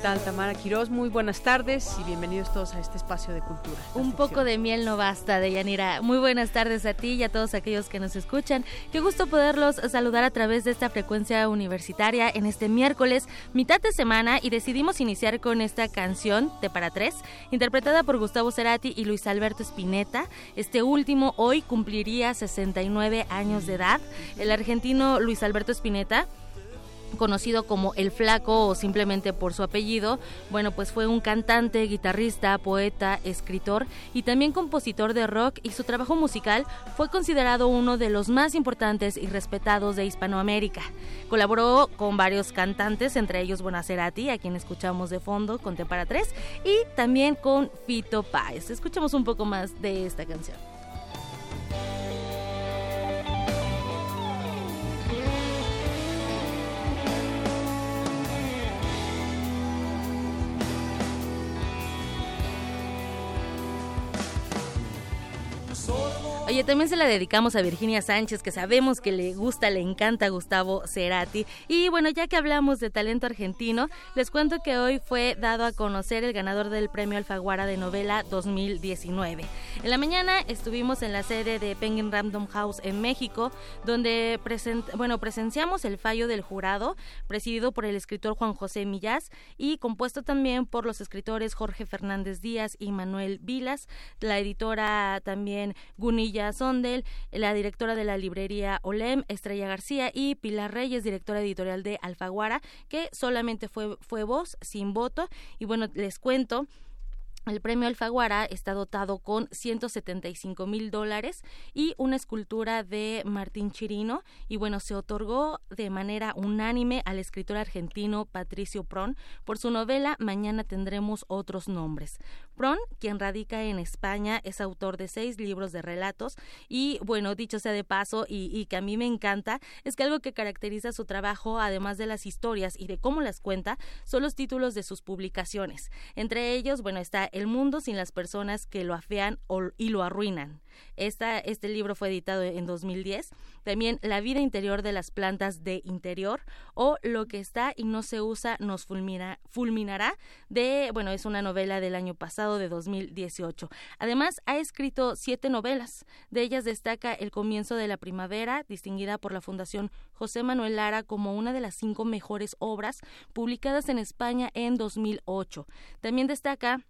Tal, Tamara Quirós? Muy buenas tardes y bienvenidos todos a este espacio de cultura. Un poco de miel no basta, Deyanira. Muy buenas tardes a ti y a todos aquellos que nos escuchan. Qué gusto poderlos saludar a través de esta frecuencia universitaria en este miércoles, mitad de semana, y decidimos iniciar con esta canción de Para Tres, interpretada por Gustavo Cerati y Luis Alberto Spinetta. Este último hoy cumpliría 69 años de edad. El argentino Luis Alberto Spinetta conocido como El Flaco o simplemente por su apellido, bueno, pues fue un cantante, guitarrista, poeta, escritor y también compositor de rock y su trabajo musical fue considerado uno de los más importantes y respetados de Hispanoamérica. Colaboró con varios cantantes, entre ellos Bonacerati, a quien escuchamos de fondo con Te para Tres, y también con Fito Páez. Escuchamos un poco más de esta canción. Oye, también se la dedicamos a Virginia Sánchez, que sabemos que le gusta, le encanta Gustavo Cerati. Y bueno, ya que hablamos de talento argentino, les cuento que hoy fue dado a conocer el ganador del Premio Alfaguara de Novela 2019. En la mañana estuvimos en la sede de Penguin Random House en México, donde bueno, presenciamos el fallo del jurado, presidido por el escritor Juan José Millás y compuesto también por los escritores Jorge Fernández Díaz y Manuel Vilas, la editora también Gunilla Sondel, la directora de la librería Olem, Estrella García y Pilar Reyes, directora editorial de Alfaguara, que solamente fue, fue voz, sin voto. Y bueno, les cuento el premio Alfaguara está dotado con 175 mil dólares y una escultura de Martín Chirino. Y bueno, se otorgó de manera unánime al escritor argentino Patricio Pron por su novela Mañana tendremos otros nombres. Pron, quien radica en España, es autor de seis libros de relatos. Y bueno, dicho sea de paso, y, y que a mí me encanta, es que algo que caracteriza su trabajo, además de las historias y de cómo las cuenta, son los títulos de sus publicaciones. Entre ellos, bueno, está el mundo sin las personas que lo afean y lo arruinan. Este libro fue editado en 2010. También La vida interior de las plantas de interior o Lo que está y no se usa nos fulminará de, bueno, es una novela del año pasado de 2018. Además, ha escrito siete novelas. De ellas destaca El comienzo de la primavera, distinguida por la Fundación José Manuel Lara como una de las cinco mejores obras publicadas en España en 2008. También destaca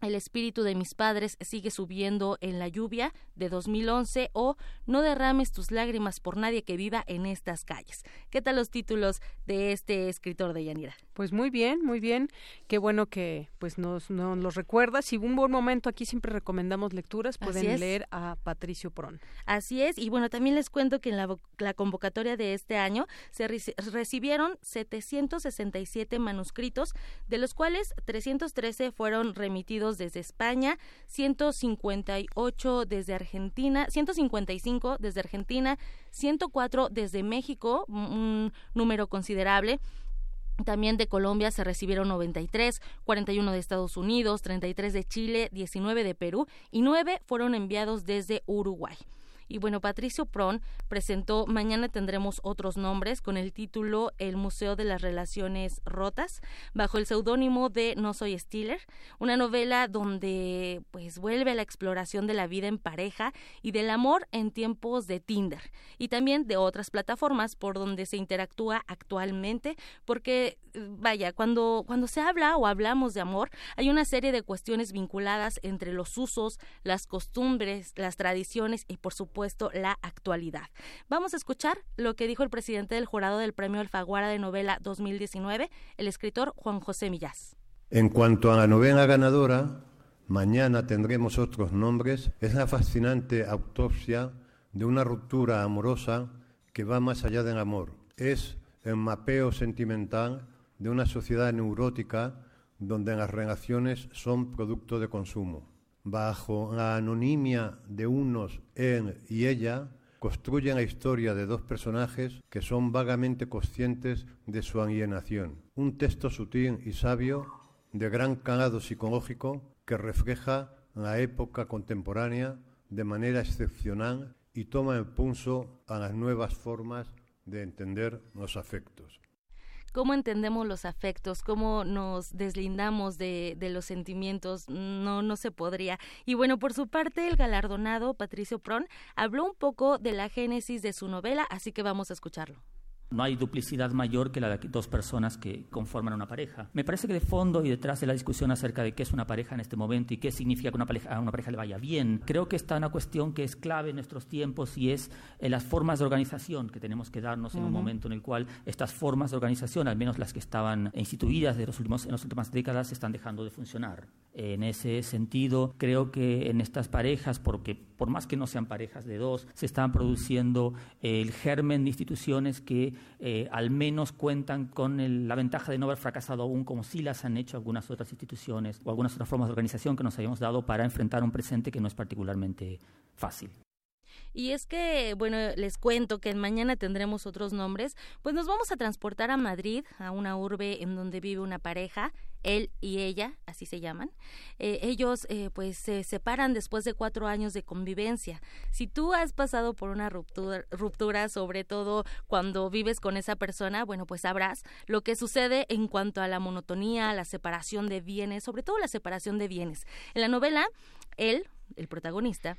el espíritu de mis padres sigue subiendo en la lluvia de 2011 o No derrames tus lágrimas por nadie que viva en estas calles. ¿Qué tal los títulos de este escritor de Yanira? Pues muy bien, muy bien. Qué bueno que pues nos, los recuerdas. Y un buen momento aquí siempre recomendamos lecturas. Pueden leer a Patricio Pron. Así es. Y bueno, también les cuento que en la, la convocatoria de este año se recibieron 767 manuscritos, de los cuales 313 fueron remitidos desde España, 158 desde Argentina, 155 desde Argentina, 104 desde México, un número considerable. También de Colombia se recibieron 93, 41 de Estados Unidos, 33 de Chile, 19 de Perú y 9 fueron enviados desde Uruguay. Y bueno, Patricio Pron presentó Mañana tendremos otros nombres con el título El Museo de las Relaciones Rotas, bajo el seudónimo de No Soy Stiller, una novela donde pues vuelve a la exploración de la vida en pareja y del amor en tiempos de Tinder y también de otras plataformas por donde se interactúa actualmente, porque vaya, cuando, cuando se habla o hablamos de amor, hay una serie de cuestiones vinculadas entre los usos, las costumbres, las tradiciones y por supuesto supuesto, la actualidad. Vamos a escuchar lo que dijo el presidente del jurado del Premio Alfaguara de Novela 2019, el escritor Juan José Millás. En cuanto a la novena ganadora, mañana tendremos otros nombres. Es la fascinante autopsia de una ruptura amorosa que va más allá del amor. Es el mapeo sentimental de una sociedad neurótica donde las relaciones son producto de consumo. Bajo la anonimia de unos, él y ella, construyen la historia de dos personajes que son vagamente conscientes de su alienación. Un texto sutil y sabio de gran calado psicológico que refleja la época contemporánea de manera excepcional y toma el pulso a las nuevas formas de entender los afectos. ¿Cómo entendemos los afectos? ¿Cómo nos deslindamos de, de, los sentimientos? No, no se podría. Y bueno, por su parte, el galardonado Patricio Pron habló un poco de la génesis de su novela, así que vamos a escucharlo. No hay duplicidad mayor que la de dos personas que conforman una pareja. Me parece que de fondo y detrás de la discusión acerca de qué es una pareja en este momento y qué significa que una pareja, a una pareja le vaya bien, creo que está una cuestión que es clave en nuestros tiempos y es eh, las formas de organización que tenemos que darnos en un momento en el cual estas formas de organización, al menos las que estaban instituidas de los últimos, en las últimas décadas, están dejando de funcionar. En ese sentido, creo que en estas parejas, porque por más que no sean parejas de dos, se están produciendo el germen de instituciones que eh, al menos cuentan con la ventaja de no haber fracasado aún, como sí las han hecho algunas otras instituciones o algunas otras formas de organización que nos habíamos dado para enfrentar un presente que no es particularmente fácil. Y es que, bueno, les cuento que mañana tendremos otros nombres, pues nos vamos a transportar a Madrid, a una urbe en donde vive una pareja, él y ella, así se llaman. Eh, ellos, eh, pues, se separan después de cuatro años de convivencia. Si tú has pasado por una ruptura, ruptura, sobre todo cuando vives con esa persona, bueno, pues sabrás lo que sucede en cuanto a la monotonía, la separación de bienes, sobre todo la separación de bienes. En la novela, él, el protagonista,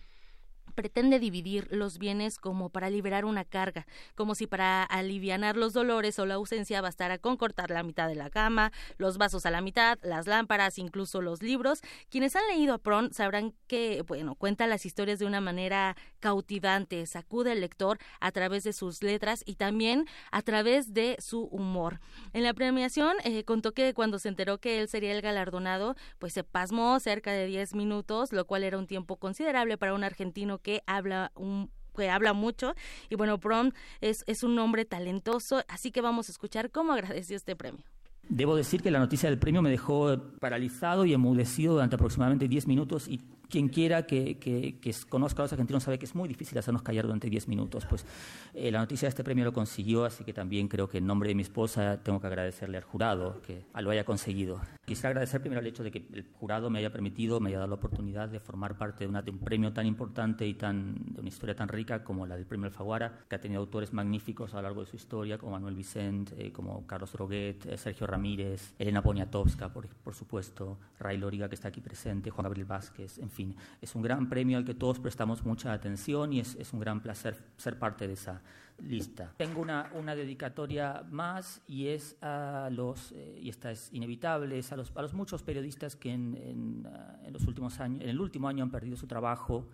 pretende dividir los bienes como para liberar una carga, como si para alivianar los dolores o la ausencia bastara con cortar la mitad de la cama, los vasos a la mitad, las lámparas, incluso los libros. Quienes han leído a Pron sabrán que, bueno, cuenta las historias de una manera cautivante, sacude al lector a través de sus letras y también a través de su humor. En la premiación eh, contó que cuando se enteró que él sería el galardonado, pues se pasmó cerca de 10 minutos, lo cual era un tiempo considerable para un argentino que habla un que habla mucho y bueno, Prom es, es un hombre talentoso, así que vamos a escuchar cómo agradeció este premio. Debo decir que la noticia del premio me dejó paralizado y emudecido durante aproximadamente 10 minutos y quien quiera que, conozca a los argentinos sabe que es muy difícil hacernos callar durante 10 minutos. Pues eh, la noticia de este premio lo consiguió, así que también creo que en nombre de mi esposa tengo que agradecerle al jurado que lo haya conseguido. Quisiera agradecer primero el hecho de que el jurado me haya permitido, me haya dado la oportunidad de formar parte de, una, un premio tan importante y tan, de una historia tan rica como la del premio Alfaguara, que ha tenido autores magníficos a lo largo de su historia, como Manuel Vicente, eh, como Carlos Roguet, eh, Sergio Ramírez, Elena Poniatowska, por, por supuesto, Ray Loriga, que está aquí presente, Juan Gabriel Vázquez, en fin es un gran premio al que todos prestamos mucha atención y es, un gran placer ser parte de esa lista. Tengo una, dedicatoria más y es a los, eh, y esta es inevitable, es a los, a los muchos periodistas que en, ah, en, los últimos años, en el último año han perdido su trabajo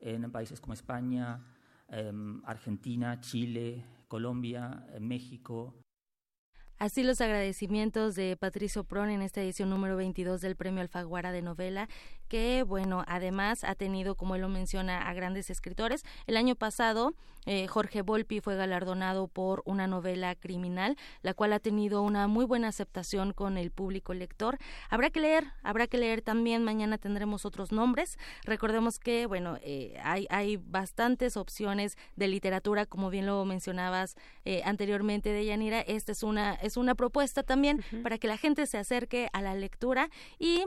en países como España, em, Argentina, Chile, Colombia, México, Así los agradecimientos de Patricio Pron en esta edición número 22 del Premio Alfaguara de Novela que, bueno, además ha tenido, como él lo menciona, a grandes escritores. El año pasado, eh, Jorge Volpi fue galardonado por una novela criminal, la cual ha tenido una muy buena aceptación con el público lector. Habrá que leer, habrá que leer también. Mañana tendremos otros nombres. Recordemos que, bueno, eh, hay, hay bastantes opciones de literatura, como bien lo mencionabas eh, anteriormente, de Yanira. Esta es una, es una propuesta también para que la gente se acerque a la lectura y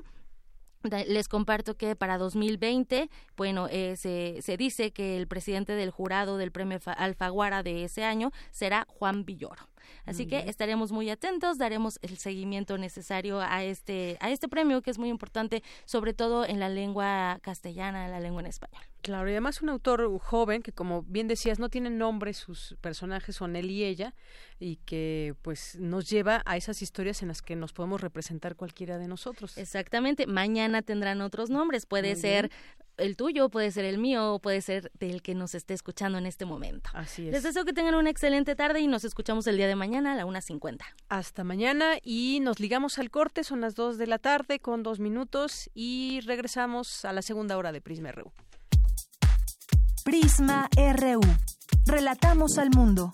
les comparto que para 2020, bueno, eh, se, se, dice que el presidente del jurado del premio Alfaguara de ese año será Juan Villoro. Así que estaremos muy atentos, daremos el seguimiento necesario a este, a este premio que es muy importante, sobre todo en la lengua castellana, en la lengua en español. Claro, y además un autor joven que, como bien decías, no tiene nombre, sus personajes son él y ella, y que pues nos lleva a esas historias en las que nos podemos representar cualquiera de nosotros. Exactamente, mañana tendrán otros nombres, puede ser el tuyo, puede ser el mío, puede ser del que nos esté escuchando en este momento. Así es. Les deseo que tengan una excelente tarde y nos escuchamos el día de mañana a la 1.50. Hasta mañana y nos ligamos al corte, son las 2 de la tarde con dos minutos y regresamos a la segunda hora de Prisma RU. Prisma RU. Relatamos al mundo.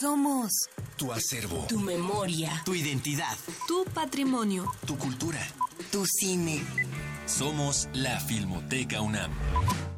Somos Tu acervo. tu memoria, Tu identidad. tu patrimonio, Tu cultura. tu cine. Somos la Filmoteca UNAM.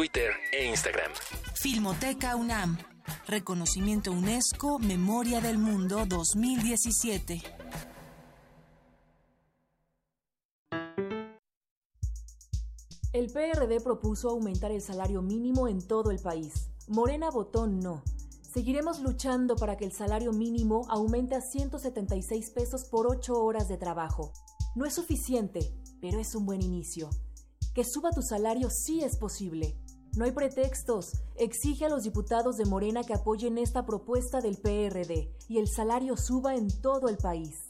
Twitter e Instagram. Filmoteca UNAM. Reconocimiento UNESCO Memoria del Mundo 2017. El PRD propuso aumentar el salario mínimo en todo el país. Morena votó no. Seguiremos luchando para que el salario mínimo aumente a 176 pesos por 8 horas de trabajo. No es suficiente, pero es un buen inicio. Que suba tu salario sí es posible. No hay pretextos. Exige a los diputados de Morena que apoyen esta propuesta del PRD y el salario suba en todo el país.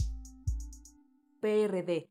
PRD.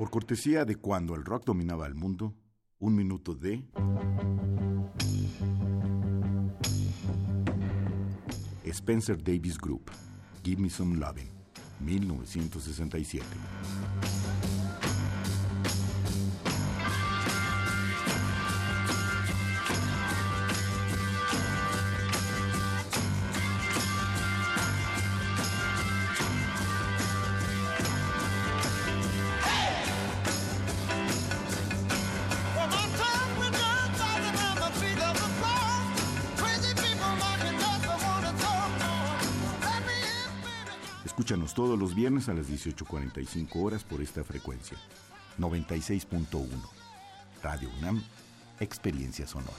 Por cortesía de cuando el rock dominaba el mundo, un minuto de... Spencer Davis Group, Give Me Some Loving, 1967. Escúchanos todos los viernes a las 18.45 horas por esta frecuencia. 96.1. Radio UNAM, Experiencia Sonora.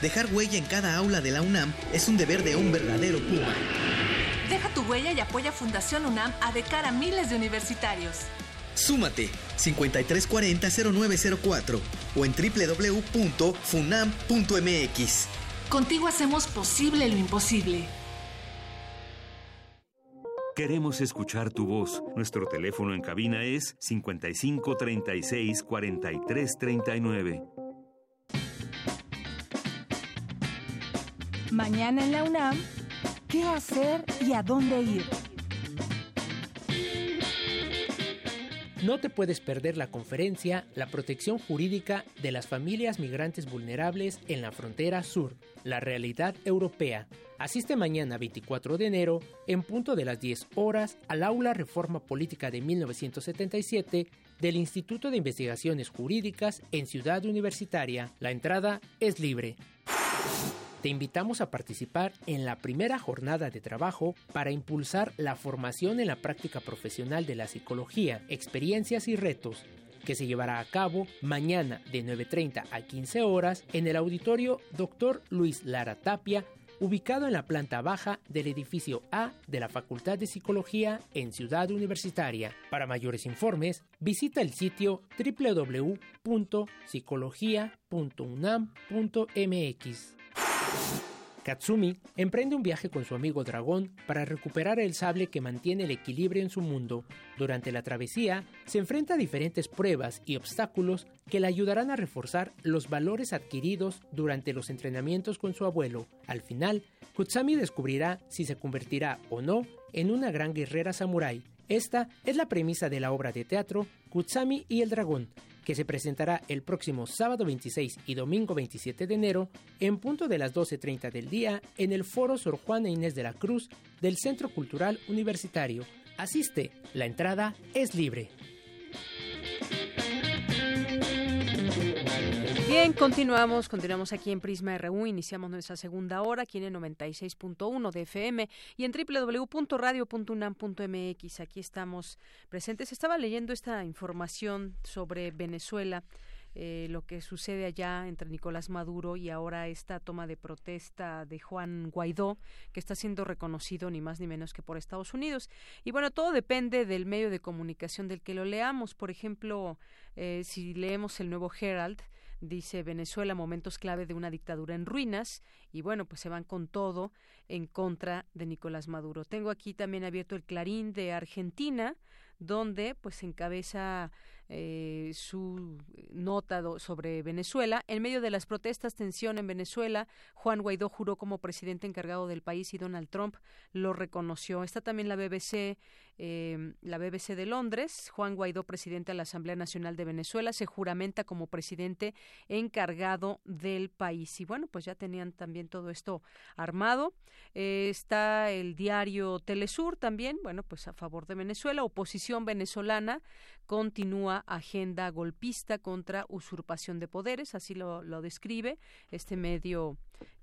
Dejar huella en cada aula de la UNAM es un deber de un verdadero Puma. Deja tu huella y apoya Fundación UNAM a de cara a miles de universitarios. Súmate 5340-0904 o en www.funam.mx. Contigo hacemos posible lo imposible. Queremos escuchar tu voz. Nuestro teléfono en cabina es 55 36 43 39. Mañana en la UNAM, ¿qué hacer y a dónde ir? No te puedes perder la conferencia La protección jurídica de las familias migrantes vulnerables en la frontera sur, la realidad europea. Asiste mañana 24 de enero, en punto de las 10 horas, al aula Reforma Política de 1977 del Instituto de Investigaciones Jurídicas en Ciudad Universitaria. La entrada es libre. Te invitamos a participar en la primera jornada de trabajo para impulsar la formación en la práctica profesional de la psicología, experiencias y retos que se llevará a cabo mañana de 9.30 a 15 horas en el auditorio Dr. Luis Lara Tapia, ubicado en la planta baja del edificio A de la Facultad de Psicología en Ciudad Universitaria. Para mayores informes, visita el sitio www.psicología.unam.mx. Katsumi emprende un viaje con su amigo dragón para recuperar el sable que mantiene el equilibrio en su mundo. Durante la travesía, se enfrenta a diferentes pruebas y obstáculos que le ayudarán a reforzar los valores adquiridos durante los entrenamientos con su abuelo. Al final, Kutsami descubrirá si se convertirá o no en una gran guerrera samurái. Esta es la premisa de la obra de teatro Kutsami y el dragón, que se presentará el próximo sábado 26 y domingo 27 de enero en punto de las 12.30 del día en el Foro Sor Juana Inés de la Cruz del Centro Cultural Universitario. Asiste, la entrada es libre. Bien, continuamos, continuamos aquí en Prisma RU, iniciamos nuestra segunda hora aquí en el 96.1 de FM y en www.radio.unam.mx. Aquí estamos presentes. Estaba leyendo esta información sobre Venezuela. Eh, lo que sucede allá entre Nicolás Maduro y ahora esta toma de protesta de Juan Guaidó, que está siendo reconocido ni más ni menos que por Estados Unidos. Y bueno, todo depende del medio de comunicación del que lo leamos. Por ejemplo, eh, si leemos el nuevo Herald, dice Venezuela, momentos clave de una dictadura en ruinas, y bueno, pues se van con todo en contra de Nicolás Maduro. Tengo aquí también abierto el Clarín de Argentina, donde pues encabeza eh, su nota sobre Venezuela. En medio de las protestas, tensión en Venezuela, Juan Guaidó juró como presidente encargado del país y Donald Trump lo reconoció. Está también la BBC, eh, la BBC de Londres. Juan Guaidó, presidente de la Asamblea Nacional de Venezuela, se juramenta como presidente encargado del país. Y bueno, pues ya tenían también todo esto armado. Eh, está el diario Telesur también, bueno, pues a favor de Venezuela, oposición venezolana continúa agenda golpista contra usurpación de poderes, así lo, lo describe este medio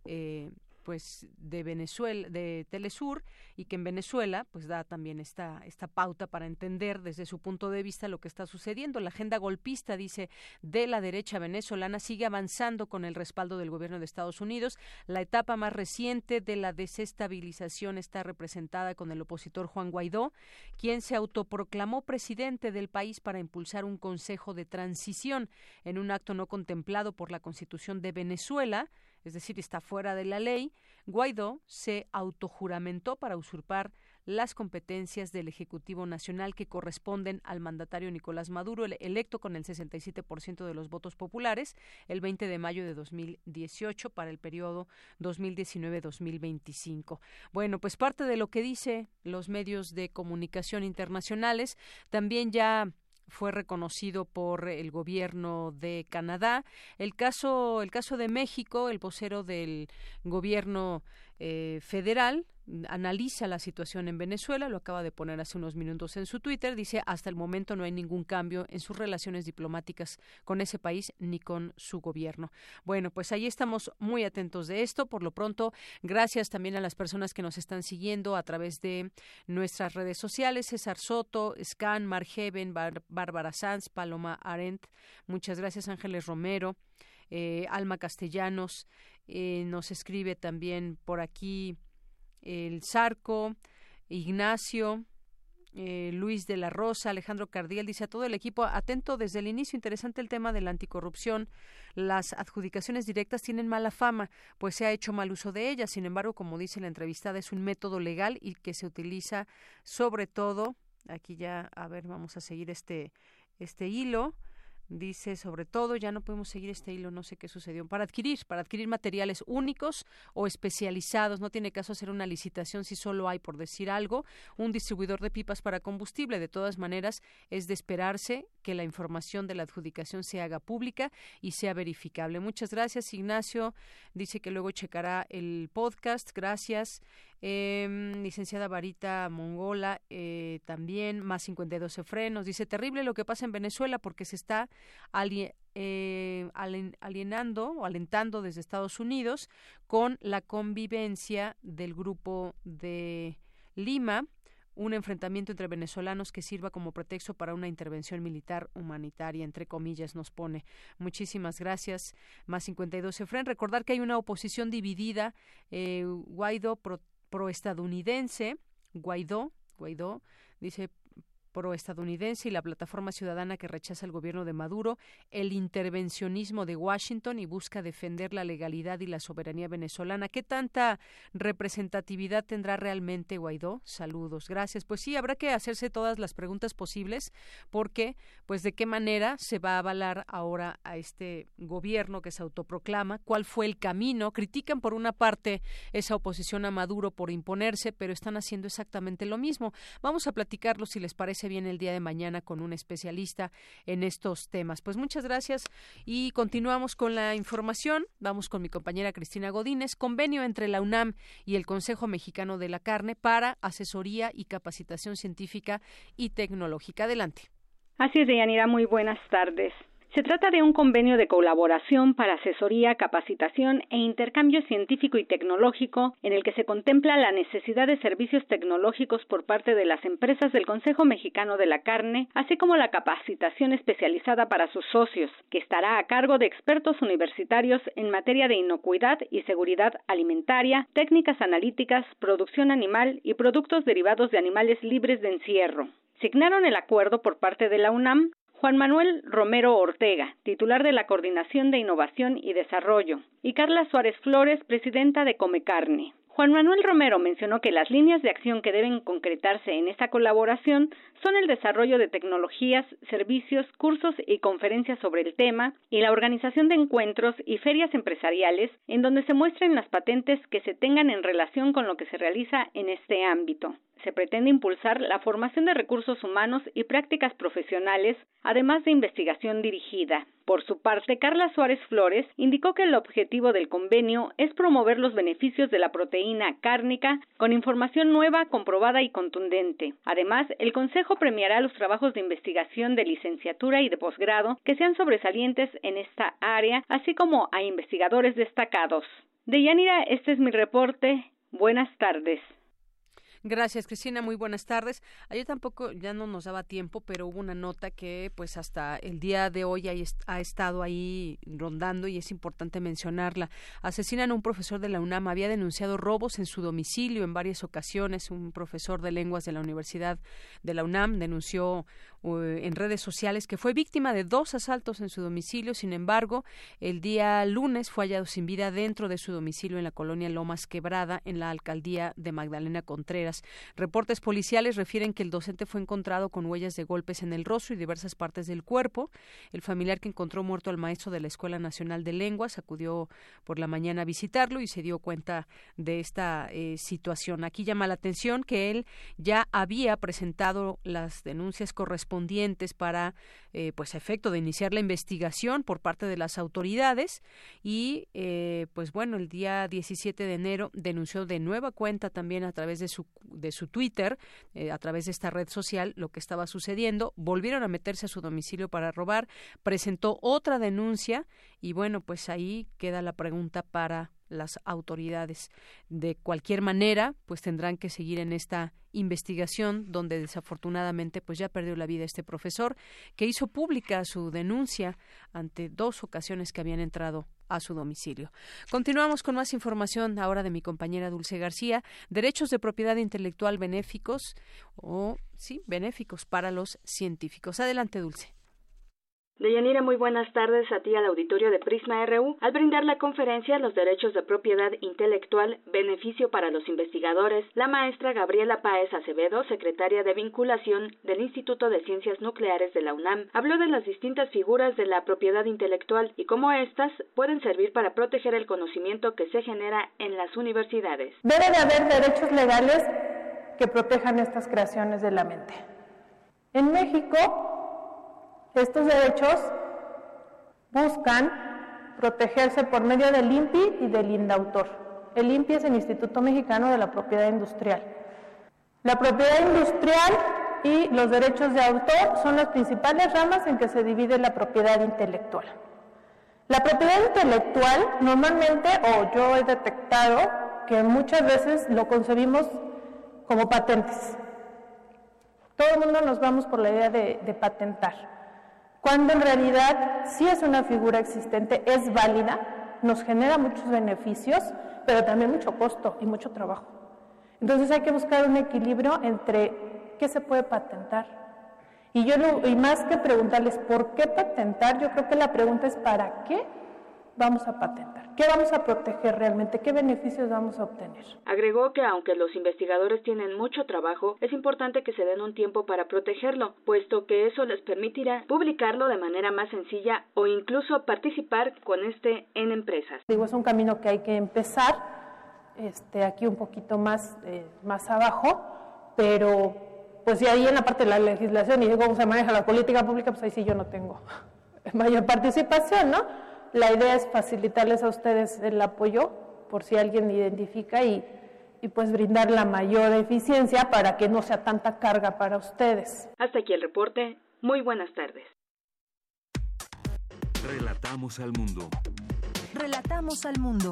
eh, pues de Venezuela, de Telesur, y que en Venezuela pues da también esta, esta pauta para entender desde su punto de vista lo que está sucediendo. La agenda golpista, dice, de la derecha venezolana sigue avanzando con el respaldo del gobierno de Estados Unidos. La etapa más reciente de la desestabilización está representada con el opositor Juan Guaidó, quien se autoproclamó presidente del país para impulsar un consejo de transición en un acto no contemplado por la Constitución de Venezuela es decir, está fuera de la ley, Guaidó se autojuramentó para usurpar las competencias del Ejecutivo Nacional que corresponden al mandatario Nicolás Maduro, electo con el 67% de los votos populares el 20 de mayo de 2018 para el periodo 2019-2025. Bueno, pues parte de lo que dice los medios de comunicación internacionales, también ya fue reconocido por el gobierno de Canadá. El caso, el caso de México, el vocero del gobierno eh, federal analiza la situación en Venezuela, lo acaba de poner hace unos minutos en su Twitter, dice hasta el momento no hay ningún cambio en sus relaciones diplomáticas con ese país ni con su gobierno. Bueno, pues ahí estamos muy atentos de esto. Por lo pronto, gracias también a las personas que nos están siguiendo a través de nuestras redes sociales, César Soto, Scan, Margeven, Bárbara Sanz, Paloma Arendt, muchas gracias Ángeles Romero. Eh, Alma Castellanos eh, nos escribe también por aquí el Zarco, Ignacio, eh, Luis de la Rosa, Alejandro Cardiel, dice a todo el equipo, atento desde el inicio, interesante el tema de la anticorrupción. Las adjudicaciones directas tienen mala fama, pues se ha hecho mal uso de ellas. Sin embargo, como dice la entrevistada, es un método legal y que se utiliza sobre todo, aquí ya, a ver, vamos a seguir este, este hilo dice sobre todo ya no podemos seguir este hilo no sé qué sucedió para adquirir para adquirir materiales únicos o especializados no tiene caso hacer una licitación si solo hay por decir algo un distribuidor de pipas para combustible. De todas maneras es de esperarse que la información de la adjudicación se haga pública y sea verificable. Muchas gracias Ignacio. Dice que luego checará el podcast. Gracias Em, licenciada Varita Mongola, eh, también, más 52 frenos. Dice, terrible lo que pasa en Venezuela porque se está eh, alienando o alentando desde Estados Unidos con la convivencia del grupo de Lima un enfrentamiento entre venezolanos que sirva como pretexto para una intervención militar humanitaria, entre comillas, nos pone. Muchísimas gracias. Más 52 Efren. Recordar que hay una oposición dividida. Eh, Guaidó proestadounidense, Guaidó, Guaidó, dice proestadounidense y la plataforma ciudadana que rechaza el gobierno de Maduro, el intervencionismo de Washington y busca defender la legalidad y la soberanía venezolana. ¿Qué tanta representatividad tendrá realmente Guaidó? Saludos, gracias. Pues sí, habrá que hacerse todas las preguntas posibles porque, pues, de qué manera se va a avalar ahora a este gobierno que se autoproclama, cuál fue el camino. Critican por una parte esa oposición a Maduro por imponerse, pero están haciendo exactamente lo mismo. Vamos a platicarlo si les parece viene el día de mañana con un especialista en estos temas. Pues muchas gracias y continuamos con la información. Vamos con mi compañera Cristina Godínez. Convenio entre la UNAM y el Consejo Mexicano de la Carne para asesoría y capacitación científica y tecnológica. Adelante. Así es, Deyanira. Muy buenas tardes. Se trata de un convenio de colaboración para asesoría, capacitación e intercambio científico y tecnológico en el que se contempla la necesidad de servicios tecnológicos por parte de las empresas del Consejo Mexicano de la Carne, así como la capacitación especializada para sus socios, que estará a cargo de expertos universitarios en materia de inocuidad y seguridad alimentaria, técnicas analíticas, producción animal y productos derivados de animales libres de encierro. Signaron el acuerdo por parte de la UNAM Juan Manuel Romero Ortega, titular de la Coordinación de Innovación y Desarrollo, y Carla Suárez Flores, presidenta de Come Carne. Juan Manuel Romero mencionó que las líneas de acción que deben concretarse en esta colaboración son el desarrollo de tecnologías, servicios, cursos y conferencias sobre el tema y la organización de encuentros y ferias empresariales en donde se muestren las patentes que se tengan en relación con lo que se realiza en este ámbito se pretende impulsar la formación de recursos humanos y prácticas profesionales, además de investigación dirigida. Por su parte, Carla Suárez Flores indicó que el objetivo del convenio es promover los beneficios de la proteína cárnica con información nueva, comprobada y contundente. Además, el Consejo premiará los trabajos de investigación de licenciatura y de posgrado que sean sobresalientes en esta área, así como a investigadores destacados. De Yanira, este es mi reporte. Buenas tardes. Gracias, Cristina. Muy buenas tardes. Ayer tampoco ya no nos daba tiempo, pero hubo una nota que pues hasta el día de hoy ha estado ahí rondando y es importante mencionarla. Asesinan a un profesor de la UNAM. Había denunciado robos en su domicilio en varias ocasiones. Un profesor de lenguas de la Universidad de la UNAM denunció en redes sociales que fue víctima de dos asaltos en su domicilio. Sin embargo, el día lunes fue hallado sin vida dentro de su domicilio en la colonia Lomas Quebrada, en la alcaldía de Magdalena Contreras. Reportes policiales refieren que el docente fue encontrado con huellas de golpes en el rostro y diversas partes del cuerpo. El familiar que encontró muerto al maestro de la Escuela Nacional de Lenguas acudió por la mañana a visitarlo y se dio cuenta de esta eh, situación. Aquí llama la atención que él ya había presentado las denuncias correspondientes para, eh, pues, efecto de iniciar la investigación por parte de las autoridades y, eh, pues, bueno, el día 17 de enero denunció de nueva cuenta también a través de su, de su Twitter, eh, a través de esta red social, lo que estaba sucediendo. Volvieron a meterse a su domicilio para robar, presentó otra denuncia y, bueno, pues ahí queda la pregunta para las autoridades. De cualquier manera, pues tendrán que seguir en esta investigación donde desafortunadamente pues ya perdió la vida este profesor que hizo pública su denuncia ante dos ocasiones que habían entrado a su domicilio. Continuamos con más información ahora de mi compañera Dulce García. Derechos de propiedad intelectual benéficos o sí, benéficos para los científicos. Adelante, Dulce. Deyanira, muy buenas tardes a ti al auditorio de Prisma RU. Al brindar la conferencia Los derechos de propiedad intelectual, beneficio para los investigadores, la maestra Gabriela Páez Acevedo, secretaria de vinculación del Instituto de Ciencias Nucleares de la UNAM, habló de las distintas figuras de la propiedad intelectual y cómo éstas pueden servir para proteger el conocimiento que se genera en las universidades. Debe de haber derechos legales que protejan estas creaciones de la mente. En México, estos derechos buscan protegerse por medio del INPI y del INDAUTOR. El INPI es el Instituto Mexicano de la Propiedad Industrial. La propiedad industrial y los derechos de autor son las principales ramas en que se divide la propiedad intelectual. La propiedad intelectual normalmente, o yo he detectado que muchas veces lo concebimos como patentes. Todo el mundo nos vamos por la idea de, de patentar, cuando en realidad sí es una figura existente, es válida, nos genera muchos beneficios, pero también mucho costo y mucho trabajo. Entonces hay que buscar un equilibrio entre qué se puede patentar y yo y más que preguntarles por qué patentar, yo creo que la pregunta es para qué vamos a patentar, qué vamos a proteger realmente, qué beneficios vamos a obtener. Agregó que aunque los investigadores tienen mucho trabajo, es importante que se den un tiempo para protegerlo, puesto que eso les permitirá publicarlo de manera más sencilla o incluso participar con este en empresas. Digo, es un camino que hay que empezar, este, aquí un poquito más, eh, más abajo, pero pues si ahí en la parte de la legislación y de cómo se maneja la política pública, pues ahí sí yo no tengo mayor participación, ¿no? La idea es facilitarles a ustedes el apoyo por si alguien identifica y, y pues brindar la mayor eficiencia para que no sea tanta carga para ustedes. Hasta aquí el reporte. Muy buenas tardes. Relatamos al mundo. Relatamos al mundo.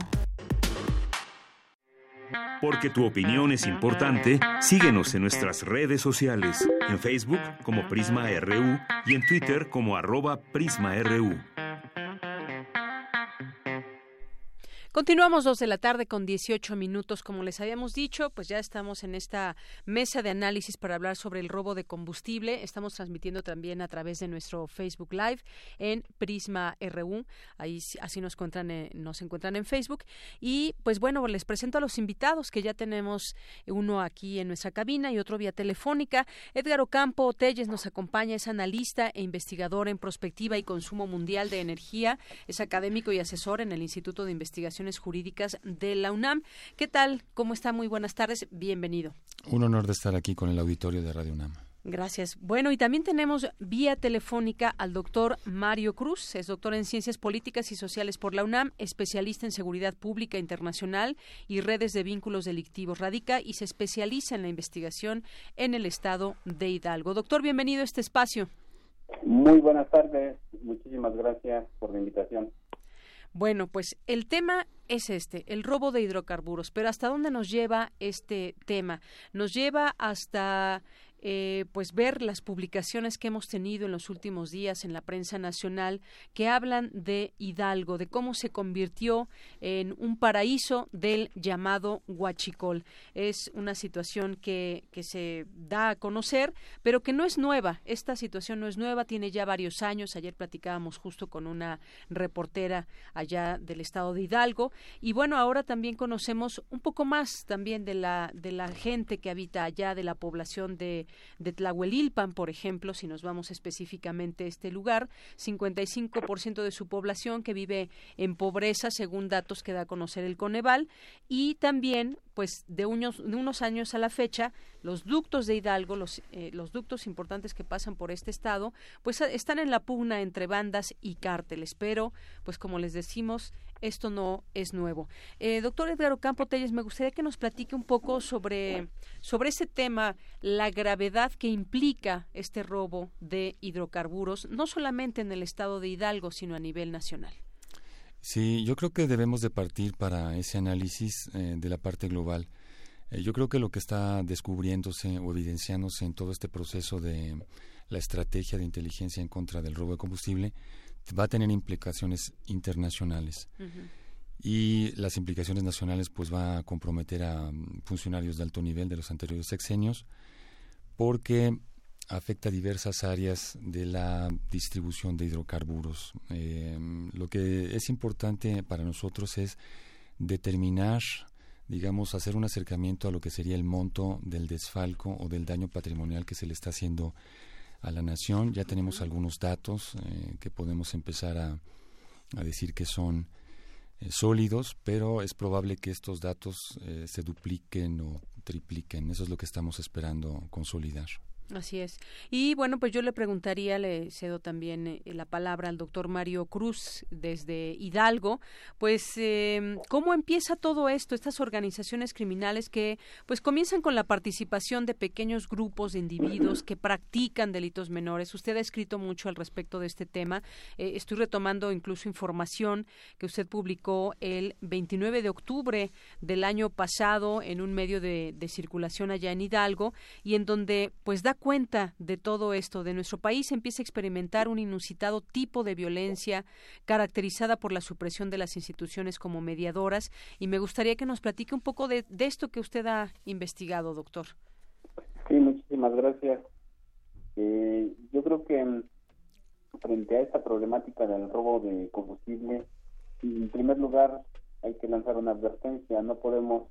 Porque tu opinión es importante, síguenos en nuestras redes sociales, en Facebook como Prisma RU y en Twitter como arroba PrismaRU. Continuamos dos de la tarde con 18 minutos. Como les habíamos dicho, pues ya estamos en esta mesa de análisis para hablar sobre el robo de combustible. Estamos transmitiendo también a través de nuestro Facebook Live en Prisma RU. Ahí así nos encuentran, en, nos encuentran en Facebook. Y pues bueno, les presento a los invitados que ya tenemos uno aquí en nuestra cabina y otro vía telefónica. Edgar Ocampo Telles nos acompaña, es analista e investigador en prospectiva y consumo mundial de energía, es académico y asesor en el Instituto de Investigación Jurídicas de la UNAM. ¿Qué tal? ¿Cómo está? Muy buenas tardes. Bienvenido. Un honor de estar aquí con el auditorio de Radio UNAM. Gracias. Bueno, y también tenemos vía telefónica al doctor Mario Cruz, es doctor en Ciencias Políticas y Sociales por la UNAM, especialista en Seguridad Pública Internacional y redes de vínculos delictivos. Radica y se especializa en la investigación en el estado de Hidalgo. Doctor, bienvenido a este espacio. Muy buenas tardes. Muchísimas gracias por la invitación. Bueno, pues el tema es este, el robo de hidrocarburos. Pero ¿hasta dónde nos lleva este tema? Nos lleva hasta eh, pues ver las publicaciones que hemos tenido en los últimos días en la prensa nacional que hablan de Hidalgo, de cómo se convirtió en un paraíso del llamado Huachicol. Es una situación que, que se da a conocer, pero que no es nueva. Esta situación no es nueva, tiene ya varios años. Ayer platicábamos justo con una reportera allá del estado de Hidalgo. Y bueno, ahora también conocemos un poco más también de la, de la gente que habita allá, de la población de de Tlahuelilpan, por ejemplo, si nos vamos específicamente a este lugar, 55% de su población que vive en pobreza, según datos que da a conocer el Coneval, y también pues de unos, de unos años a la fecha, los ductos de Hidalgo, los, eh, los ductos importantes que pasan por este estado, pues están en la pugna entre bandas y cárteles. Pero, pues como les decimos, esto no es nuevo. Eh, doctor Edgar Ocampo Telles, me gustaría que nos platique un poco sobre, sobre ese tema, la gravedad que implica este robo de hidrocarburos, no solamente en el estado de Hidalgo, sino a nivel nacional. Sí, yo creo que debemos de partir para ese análisis eh, de la parte global. Eh, yo creo que lo que está descubriéndose o evidenciándose en todo este proceso de la estrategia de inteligencia en contra del robo de combustible va a tener implicaciones internacionales. Y las implicaciones nacionales pues va a comprometer a mm, funcionarios de alto nivel de los anteriores sexenios porque afecta diversas áreas de la distribución de hidrocarburos. Eh, lo que es importante para nosotros es determinar, digamos, hacer un acercamiento a lo que sería el monto del desfalco o del daño patrimonial que se le está haciendo a la nación. Ya tenemos algunos datos eh, que podemos empezar a, decir que son eh, sólidos, pero es probable que estos datos se dupliquen o tripliquen. Eso es lo que estamos esperando consolidar. Así es. Y bueno, pues yo le preguntaría, le cedo también eh, la palabra al doctor Mario Cruz desde Hidalgo, pues eh, cómo empieza todo esto, estas organizaciones criminales que pues comienzan con la participación de pequeños grupos de individuos que practican delitos menores. Usted ha escrito mucho al respecto de este tema. Eh, estoy retomando incluso información que usted publicó el 29 de octubre del año pasado en un medio de, de circulación allá en Hidalgo y en donde pues da cuenta de todo esto, de nuestro país empieza a experimentar un inusitado tipo de violencia caracterizada por la supresión de las instituciones como mediadoras y me gustaría que nos platique un poco de, esto que usted ha investigado, doctor. Sí, muchísimas gracias. Eh, yo creo que mm, frente a esta problemática del robo de combustible, en primer lugar hay que lanzar una advertencia, no podemos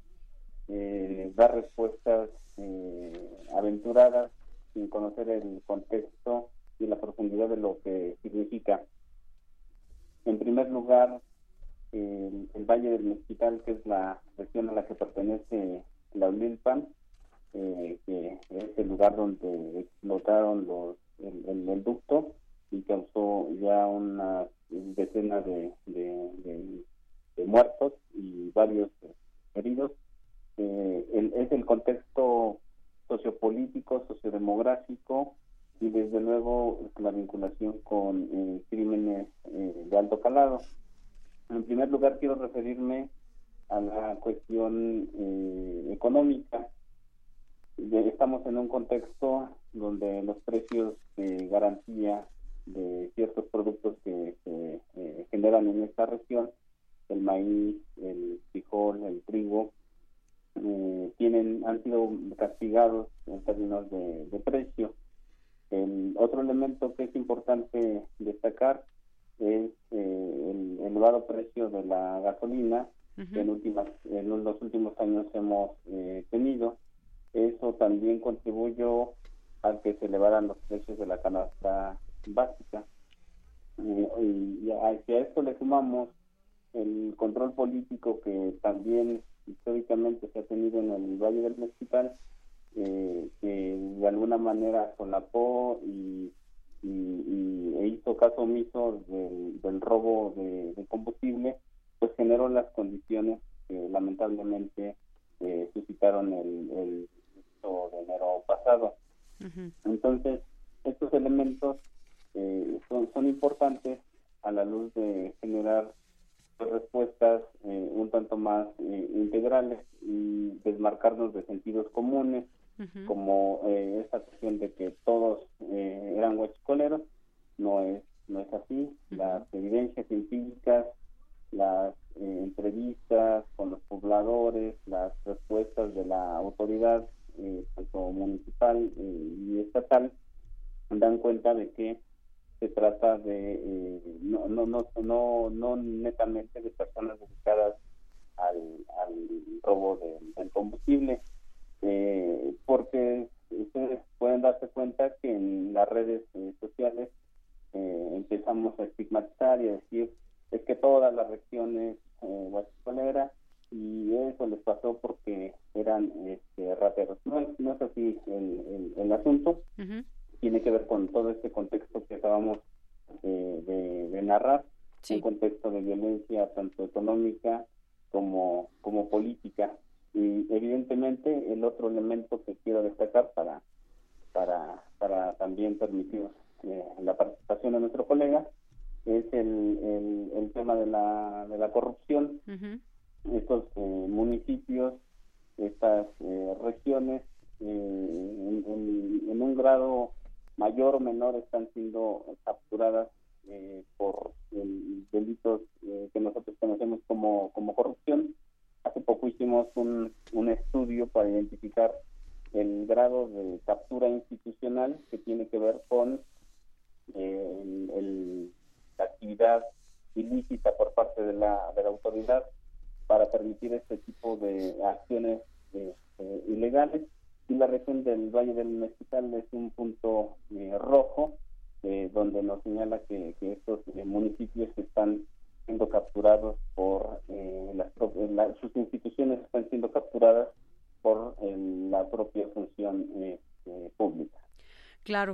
eh, dar respuestas eh, aventuradas sin conocer el contexto y la profundidad de lo que significa. En primer lugar, el, Valle del Mezquital, que es la región a la que pertenece la UNILPAN, eh, que es el lugar donde explotaron los, el, ducto y causó ya una decena de, muertos y varios heridos. Eh, es el contexto sociopolítico, sociodemográfico y desde luego la vinculación con eh, crímenes eh, de alto calado. En primer lugar quiero referirme a la cuestión eh, económica. Estamos en un contexto donde los precios de garantía de ciertos productos que se generan en esta región, el maíz, el frijol, el trigo, eh, tienen han sido castigados en términos de, precio. El otro elemento que es importante destacar es eh, el elevado precio de la gasolina que en, últimas, en los últimos años hemos eh, tenido. Eso también contribuyó a que se elevaran los precios de la canasta básica. y, y hacia esto le sumamos el control político que también históricamente se ha tenido en el Valle del Mezquital, eh, que de alguna manera solapó y, y, e hizo caso omiso del, robo de, combustible, pues generó las condiciones que lamentablemente eh, suscitaron el, el de enero pasado. Entonces, estos elementos eh, son, son importantes a la luz de generar respuestas eh, un tanto más eh, integrales y desmarcarnos de sentidos comunes, como eh, esta cuestión de que todos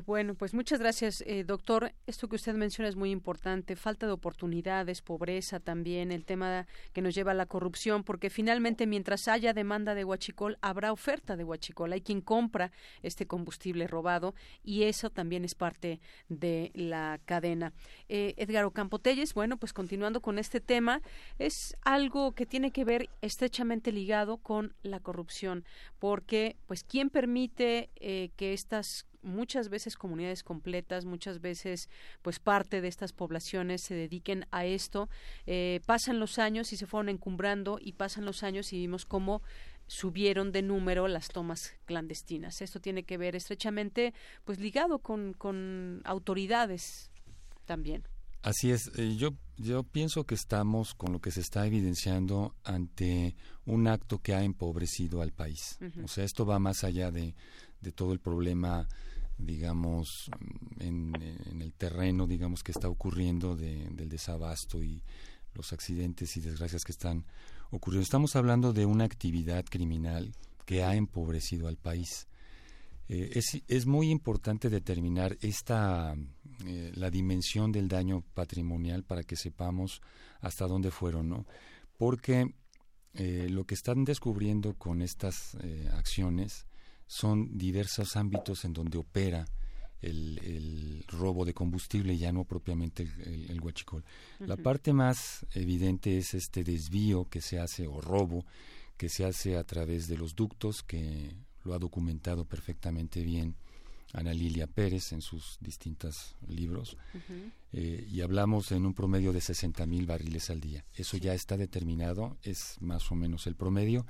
bueno, pues muchas gracias, eh, doctor. Esto que usted menciona es muy importante. Falta de oportunidades, pobreza también, el tema que nos lleva a la corrupción, porque finalmente mientras haya demanda de huachicol, habrá oferta de huachicol. Hay quien compra este combustible robado y eso también es parte de la cadena. Eh, Edgar Ocampo Telles, bueno, pues continuando con este tema, es algo que tiene que ver estrechamente ligado con la corrupción, porque pues quién permite eh, que estas muchas veces comunidades completas, muchas veces pues parte de estas poblaciones se dediquen a esto. Eh, pasan los años y se fueron encumbrando y pasan los años y vimos cómo subieron de número las tomas clandestinas. Esto tiene que ver estrechamente pues ligado con, con autoridades también. Así es, eh, yo, yo pienso que estamos con lo que se está evidenciando ante un acto que ha empobrecido al país. O sea, esto va más allá de, de todo el problema digamos, en, el terreno, digamos, que está ocurriendo del desabasto y los accidentes y desgracias que están ocurriendo. Estamos hablando de una actividad criminal que ha empobrecido al país. Eh, es, es, muy importante determinar esta eh, la dimensión del daño patrimonial para que sepamos hasta dónde fueron, ¿no? Porque eh, lo que están descubriendo con estas acciones son diversos ámbitos en donde opera el, robo de combustible, ya no propiamente el, huachicol. La parte más evidente es este desvío que se hace, o robo, que se hace a través de los ductos, que lo ha documentado perfectamente bien Ana Lilia Pérez en sus distintos libros, eh, y hablamos en un promedio de 60 mil barriles al día. Eso ya está determinado, es más o menos el promedio,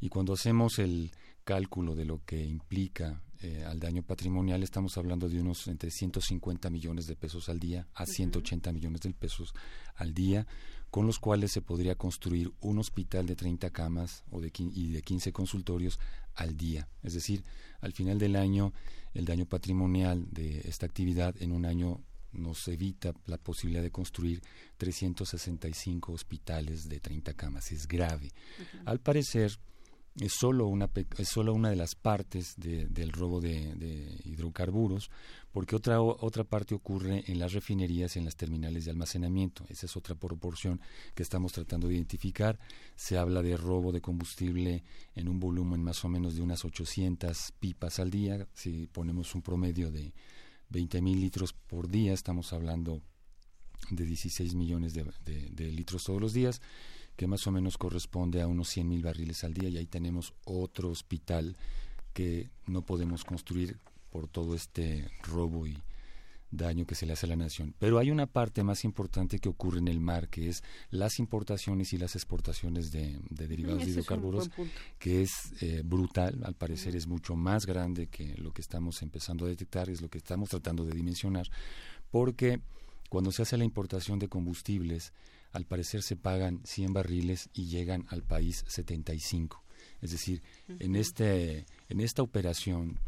y cuando hacemos el cálculo de lo que implica eh, al daño patrimonial, estamos hablando de unos entre 150 millones de pesos al día a 180 millones de pesos al día, con los cuales se podría construir un hospital de 30 camas o de, y de 15 consultorios al día. Es decir, al final del año, el daño patrimonial de esta actividad en un año nos evita la posibilidad de construir 365 hospitales de 30 camas. Es grave. Al parecer, es solo una, es solo una de las partes del robo de, hidrocarburos, porque otra, otra parte ocurre en las refinerías y en las terminales de almacenamiento. Esa es otra proporción que estamos tratando de identificar. Se habla de robo de combustible en un volumen más o menos de unas 800 pipas al día. Si ponemos un promedio de 20 mil litros por día, estamos hablando de 16 millones de litros todos los días que más o menos corresponde a unos 100 mil barriles al día y ahí tenemos otro hospital que no podemos construir por todo este robo y daño que se le hace a la nación. Pero hay una parte más importante que ocurre en el mar, que es las importaciones y las exportaciones de, derivados de hidrocarburos, que es eh, brutal, al parecer es mucho más grande que lo que estamos empezando a detectar, es lo que estamos tratando de dimensionar, porque cuando se hace la importación de combustibles, al parecer se pagan 100 barriles y llegan al país 75. Es decir, en, este, en esta operación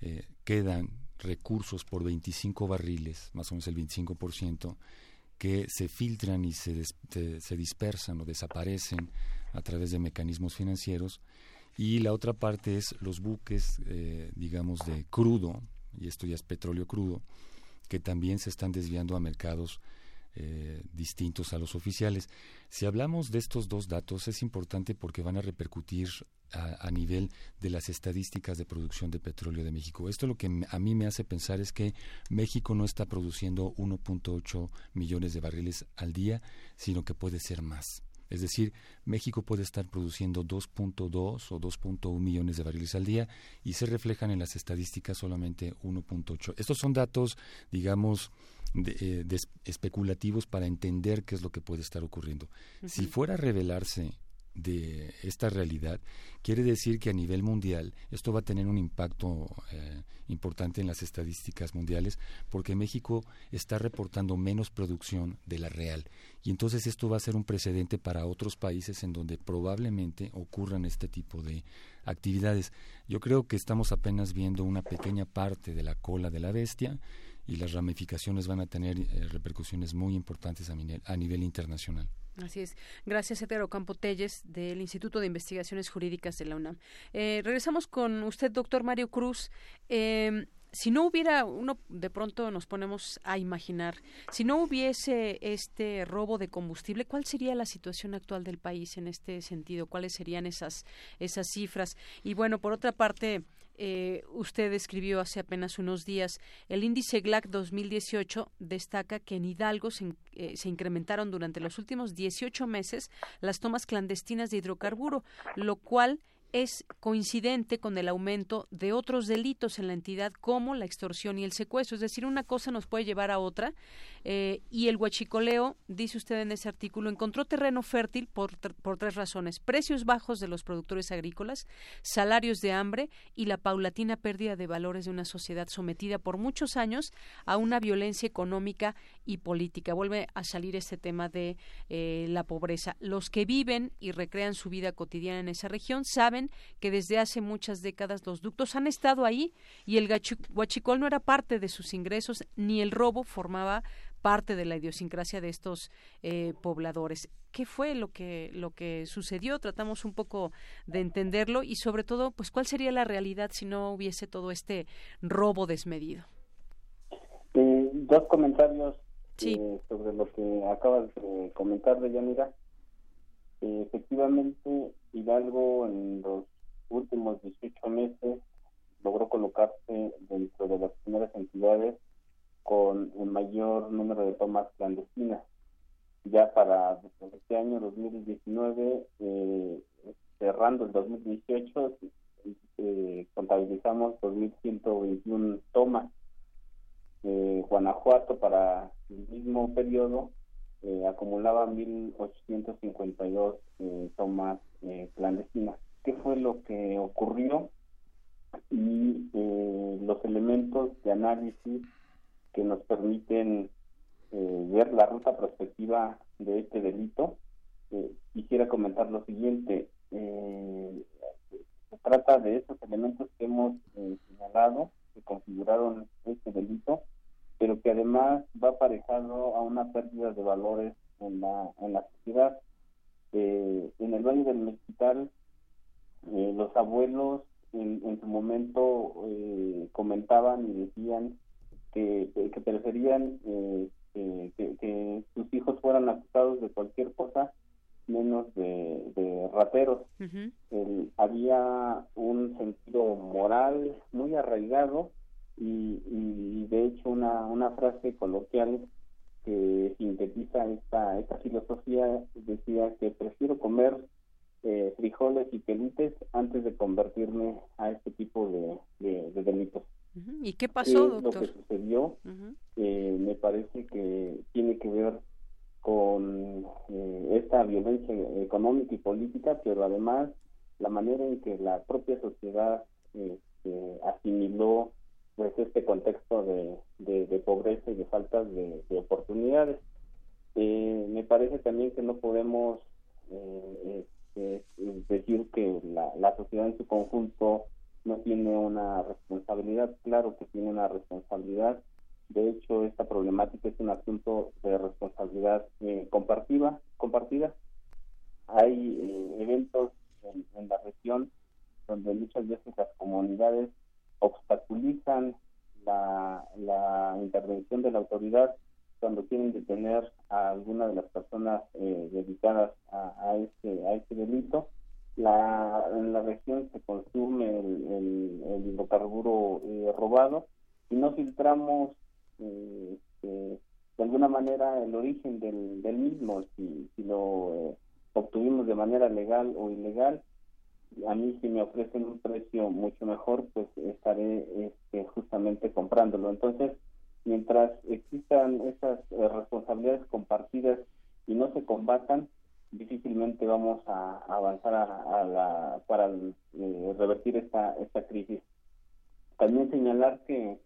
eh, quedan recursos por 25 barriles, más o menos el 25%, que se filtran y se, se dispersan o desaparecen a través de mecanismos financieros. Y la otra parte es los buques, eh, digamos, de crudo, y esto ya es petróleo crudo, que también se están desviando a mercados eh, distintos a los oficiales. Si hablamos de estos dos datos es importante porque van a repercutir a, nivel de las estadísticas de producción de petróleo de México. Esto lo que a mí me hace pensar es que México no está produciendo 1.8 millones de barriles al día, sino que puede ser más. Es decir, México puede estar produciendo 2.2 o 2.1 millones de barriles al día y se reflejan en las estadísticas solamente 1.8. Estos son datos, digamos, de, eh, especulativos para entender qué es lo que puede estar ocurriendo. Si fuera a revelarse de esta realidad, quiere decir que a nivel mundial esto va a tener un impacto eh, importante en las estadísticas mundiales porque México está reportando menos producción de la real y entonces esto va a ser un precedente para otros países en donde probablemente ocurran este tipo de actividades. Yo creo que estamos apenas viendo una pequeña parte de la cola de la bestia y las ramificaciones van a tener eh, repercusiones muy importantes a, a, nivel internacional. Así es. Gracias, Etero Campo Telles, del Instituto de Investigaciones Jurídicas de la UNAM. Eh, regresamos con usted, doctor Mario Cruz. Eh, si no hubiera, uno de pronto nos ponemos a imaginar, si no hubiese este robo de combustible, ¿cuál sería la situación actual del país en este sentido? ¿Cuáles serían esas, esas cifras? Y bueno, por otra parte, eh, usted escribió hace apenas unos días, el índice GLAC 2018 destaca que en Hidalgo se, eh, se, incrementaron durante los últimos 18 meses las tomas clandestinas de hidrocarburo, lo cual es coincidente con el aumento de otros delitos en la entidad como la extorsión y el secuestro. Es decir, una cosa nos puede llevar a otra eh, y el huachicoleo, dice usted en ese artículo, encontró terreno fértil por, por tres razones. Precios bajos de los productores agrícolas, salarios de hambre y la paulatina pérdida de valores de una sociedad sometida por muchos años a una violencia económica y política. Vuelve a salir este tema de eh, la pobreza. Los que viven y recrean su vida cotidiana en esa región saben que desde hace muchas décadas los ductos han estado ahí y el huachicol no era parte de sus ingresos ni el robo formaba parte de la idiosincrasia de estos eh, pobladores. ¿Qué fue lo que lo que sucedió? Tratamos un poco de entenderlo y sobre todo, pues cuál sería la realidad si no hubiese todo este robo desmedido. Eh, dos comentarios eh, sobre lo que acabas de comentar, de Yanira. Efectivamente, Hidalgo en los últimos 18 meses logró colocarse dentro de las primeras entidades con un mayor número de tomas clandestinas. Ya para este año 2019, eh, cerrando el 2018, eh, contabilizamos 2.121 tomas. Eh, Guanajuato para el mismo periodo eh, acumulaba 1.852 eh, tomas eh, clandestinas. ¿Qué fue lo que ocurrió? Y los elementos de análisis que nos permiten eh, ver la ruta prospectiva de este delito. Eh, quisiera comentar lo siguiente. Eh, se trata de esos elementos que hemos señalado, que configuraron este delito, pero que además va aparejado a una pérdida de valores en la, en la sociedad. en el Valle del Mezquital, los abuelos en, en su momento comentaban y decían que, preferían eh, que, sus hijos fueran acusados de cualquier cosa menos de, rateros. había un sentido moral muy arraigado y, de hecho una, una frase coloquial que sintetiza esta, esta filosofía decía que prefiero comer eh, frijoles y pelites antes de convertirme a este tipo de delitos. ¿Y qué pasó, doctor? Lo que sucedió eh, me parece que tiene que ver con eh, esta violencia económica y política, pero además la manera en que la propia sociedad este, asimiló pues este contexto de, de, pobreza y de falta de, oportunidades. Eh, me parece también que no podemos este, decir que la, la sociedad en su conjunto no tiene una responsabilidad, claro que tiene una responsabilidad. De hecho, esta problemática es un asunto de responsabilidad eh, compartida, compartida. Hay eh, eventos en, la región donde muchas veces las comunidades obstaculizan la, la intervención de la autoridad cuando quieren detener a alguna de las personas eh, dedicadas a, a, este, a este delito la, en la región se consume el, el, hidrocarburo eh, robado y no filtramos eh, este, de alguna manera el origen del, del mismo, si, si lo eh, obtuvimos de manera legal o ilegal. A mí si me ofrecen un precio mucho mejor, pues estaré este, justamente comprándolo. Entonces, mientras existan esas responsabilidades compartidas y no se combatan, difícilmente vamos a, avanzar a, la, para eh, revertir esta, esta crisis. También señalar que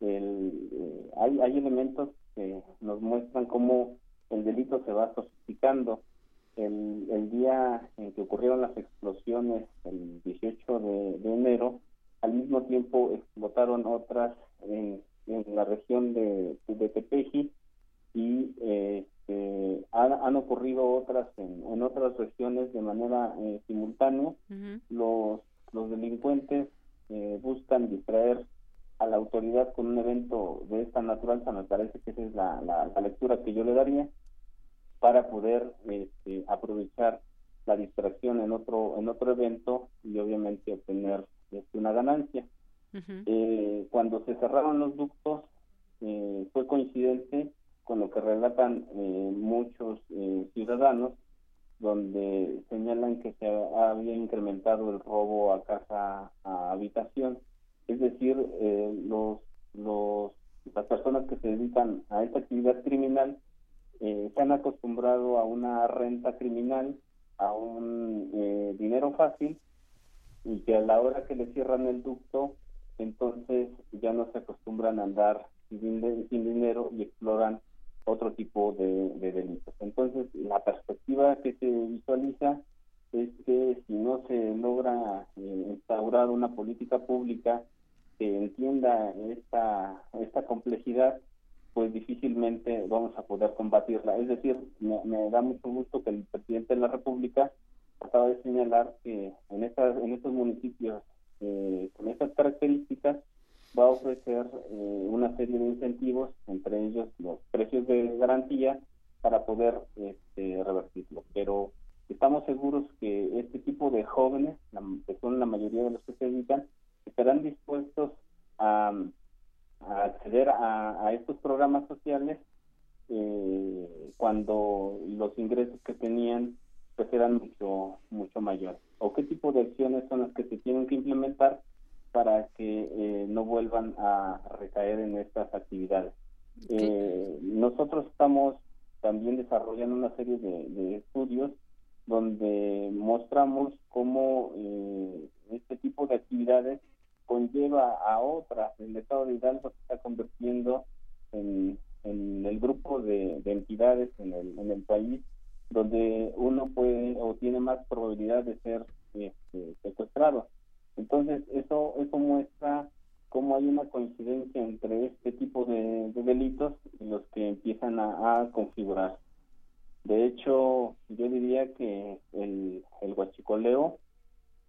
el, eh, hay, hay elementos que nos muestran cómo el delito se va sofisticando. El, el día en que ocurrieron las explosiones, el 18 de, enero, al mismo tiempo explotaron otras en, en la región de, de Tepeji y eh, eh, han, ocurrido otras en, otras regiones de manera eh, simultánea. Los los delincuentes eh, buscan distraer a la autoridad con un evento de esta naturaleza, me parece que esa es la, la, lectura que yo le daría para poder este, aprovechar la distracción en otro en otro evento y obviamente obtener este, una ganancia. eh, cuando se cerraron los ductos eh, fue coincidente con lo que relatan eh, muchos eh, ciudadanos donde señalan que se había incrementado el robo a casa a habitación es decir, eh, los, los, las personas que se dedican a esta actividad criminal eh, se han acostumbrado a una renta criminal, a un eh, dinero fácil, y que a la hora que le cierran el ducto, entonces ya no se acostumbran a andar sin, dinero y exploran otro tipo de, de, delitos. Entonces, la perspectiva que se visualiza es que si no se logra instaurar una política pública que entienda esta, esta complejidad, pues difícilmente vamos a poder combatirla. Es decir, me, da mucho gusto que el presidente de la República acaba de señalar que en, estas, en estos municipios eh, con estas características va a ofrecer eh, una serie de incentivos, entre ellos los precios de garantía, para poder este, revertirlo. Pero estamos seguros que este tipo de jóvenes, que son la mayoría de los que se dedican, estarán dispuestos a, acceder a, estos programas sociales eh, cuando los ingresos que tenían pues eran mucho mucho mayores o qué tipo de acciones son las que se tienen que implementar para que eh, no vuelvan a recaer en estas actividades eh, nosotros estamos también desarrollando una serie de, estudios donde mostramos cómo este tipo de actividades conlleva a otras. El Estado de Hidalgo se está convirtiendo en, el grupo de, entidades en el, en el país donde uno puede o tiene más probabilidad de ser este, secuestrado. Entonces, eso, eso muestra cómo hay una coincidencia entre este tipo de, delitos y los que empiezan a, configurar. De hecho, yo diría que el, el huachicoleo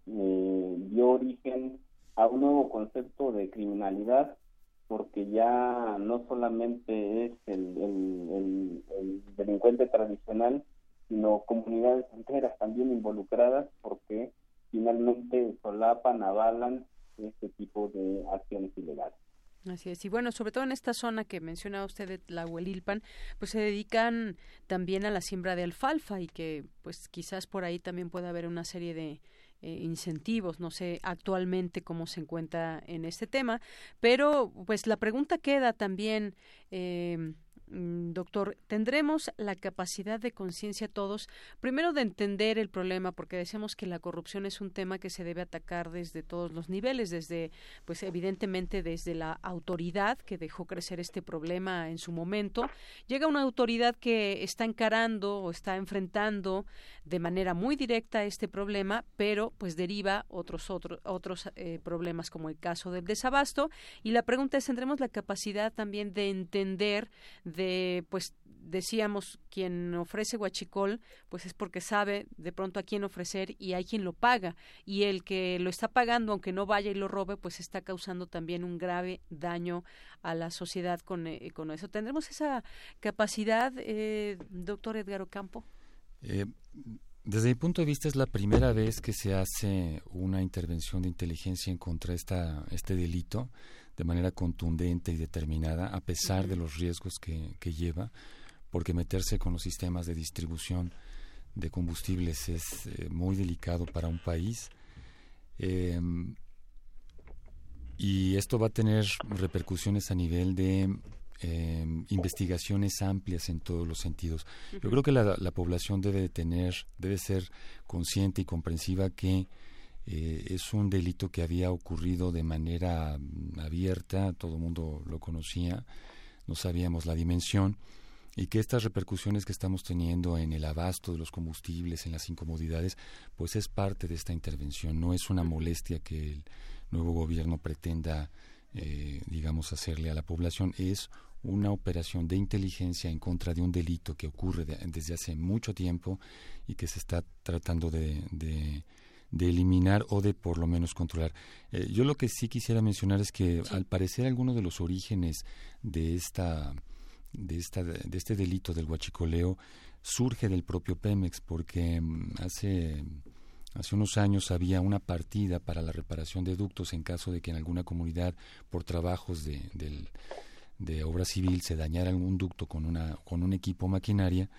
eh, dio origen a un nuevo concepto de criminalidad porque ya no solamente es el, el, delincuente tradicional, sino comunidades enteras también involucradas porque finalmente solapan, avalan este tipo de acciones ilegales. Así es. Y bueno, sobre todo en esta zona que menciona usted de la Huelilpan, pues se dedican también a la siembra de alfalfa y que pues quizás por ahí también pueda haber una serie de, eh, incentivos. No sé actualmente cómo se encuentra en este tema, pero pues la pregunta queda también. Eh, doctor, tendremos la capacidad de conciencia todos, primero de entender el problema, porque decíamos que la corrupción es un tema que se debe atacar desde todos los niveles, desde, pues evidentemente desde la autoridad que dejó crecer este problema en su momento, llega una autoridad que está encarando o está enfrentando de manera muy directa este problema, pero pues deriva otros otros otros eh, problemas como el caso del desabasto. Y la pregunta es tendremos la capacidad también de entender pues decíamos quien ofrece huachicol pues es porque sabe de pronto a quién ofrecer y hay quien lo paga. Y el que lo está pagando aunque no vaya y lo robe pues está causando también un grave daño a la sociedad con, eh, con eso. Tendremos esa capacidad eh, doctor Edgar Ocampo eh, desde mi punto de vista es la primera vez que se hace una intervención de inteligencia en contra esta este delito de manera contundente y determinada, a pesar de los riesgos que, lleva, porque meterse con los sistemas de distribución de combustibles es eh, muy delicado para un país. Em, y esto va a tener repercusiones a nivel de em, investigaciones amplias en todos los sentidos. Yo creo que la, la población debe tener, debe ser consciente y comprensiva que eh, es un delito que había ocurrido de manera mm, abierta, todo el mundo lo conocía, no sabíamos la dimensión y que estas repercusiones que estamos teniendo en el abasto de los combustibles, en las incomodidades, pues es parte de esta intervención, no es una molestia que el nuevo gobierno pretenda, eh, digamos, hacerle a la población, es una operación de inteligencia en contra de un delito que ocurre desde hace mucho tiempo y que se está tratando de de eliminar o de por lo menos controlar. Eh, yo lo que sí quisiera mencionar es que al parecer algunos de los orígenes de esta de esta de este delito del huachicoleo surge del propio Pemex porque mm, hace Hace unos años había una partida para la reparación de ductos en caso de que en alguna comunidad por trabajos de, de obra civil se dañara algún ducto con, una, con un equipo maquinaria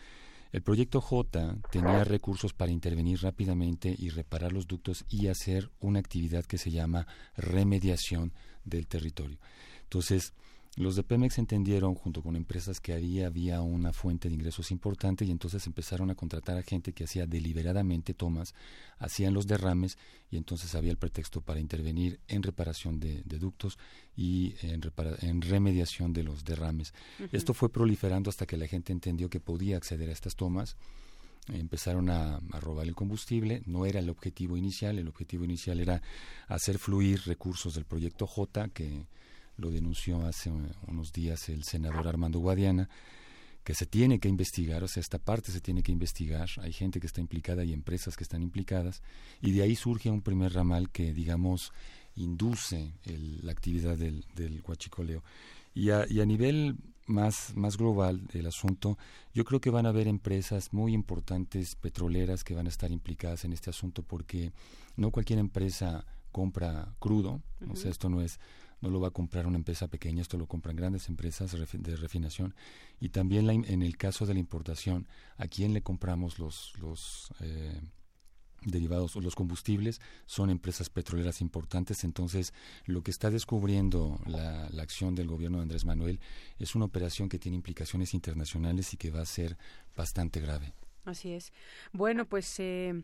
el proyecto J tenía recursos para intervenir rápidamente y reparar los ductos y hacer una actividad que se llama remediación del territorio. Entonces, los de Pemex entendieron, junto con empresas, que ahí había una fuente de ingresos importante y entonces empezaron a contratar a gente que hacía deliberadamente tomas, hacían los derrames y entonces había el pretexto para intervenir en reparación de, ductos y en, en, remediación de los derrames. Esto fue proliferando hasta que la gente entendió que podía acceder a estas tomas. Empezaron a, a, robar el combustible, no era el objetivo inicial, el objetivo inicial era hacer fluir recursos del proyecto J, que lo denunció hace unos días el senador Armando Guadiana, que se tiene que investigar, o sea, esta parte se tiene que investigar, hay gente que está implicada y empresas que están implicadas, y de ahí surge un primer ramal que, digamos, induce la actividad del, del huachicoleo. Y a, y a nivel más, más global del asunto, yo creo que van a haber empresas muy importantes petroleras que van a estar implicadas en este asunto porque no cualquier empresa compra crudo, o sea, esto no es no lo va a comprar una empresa pequeña, esto lo compran grandes empresas de refinación. Y también en el caso de la importación, ¿a quién le compramos los, los eh, derivados o los combustibles? Son empresas petroleras importantes. Entonces, lo que está descubriendo la, la acción del gobierno de Andrés Manuel es una operación que tiene implicaciones internacionales y que va a ser bastante grave. Así es. Bueno, pues eh,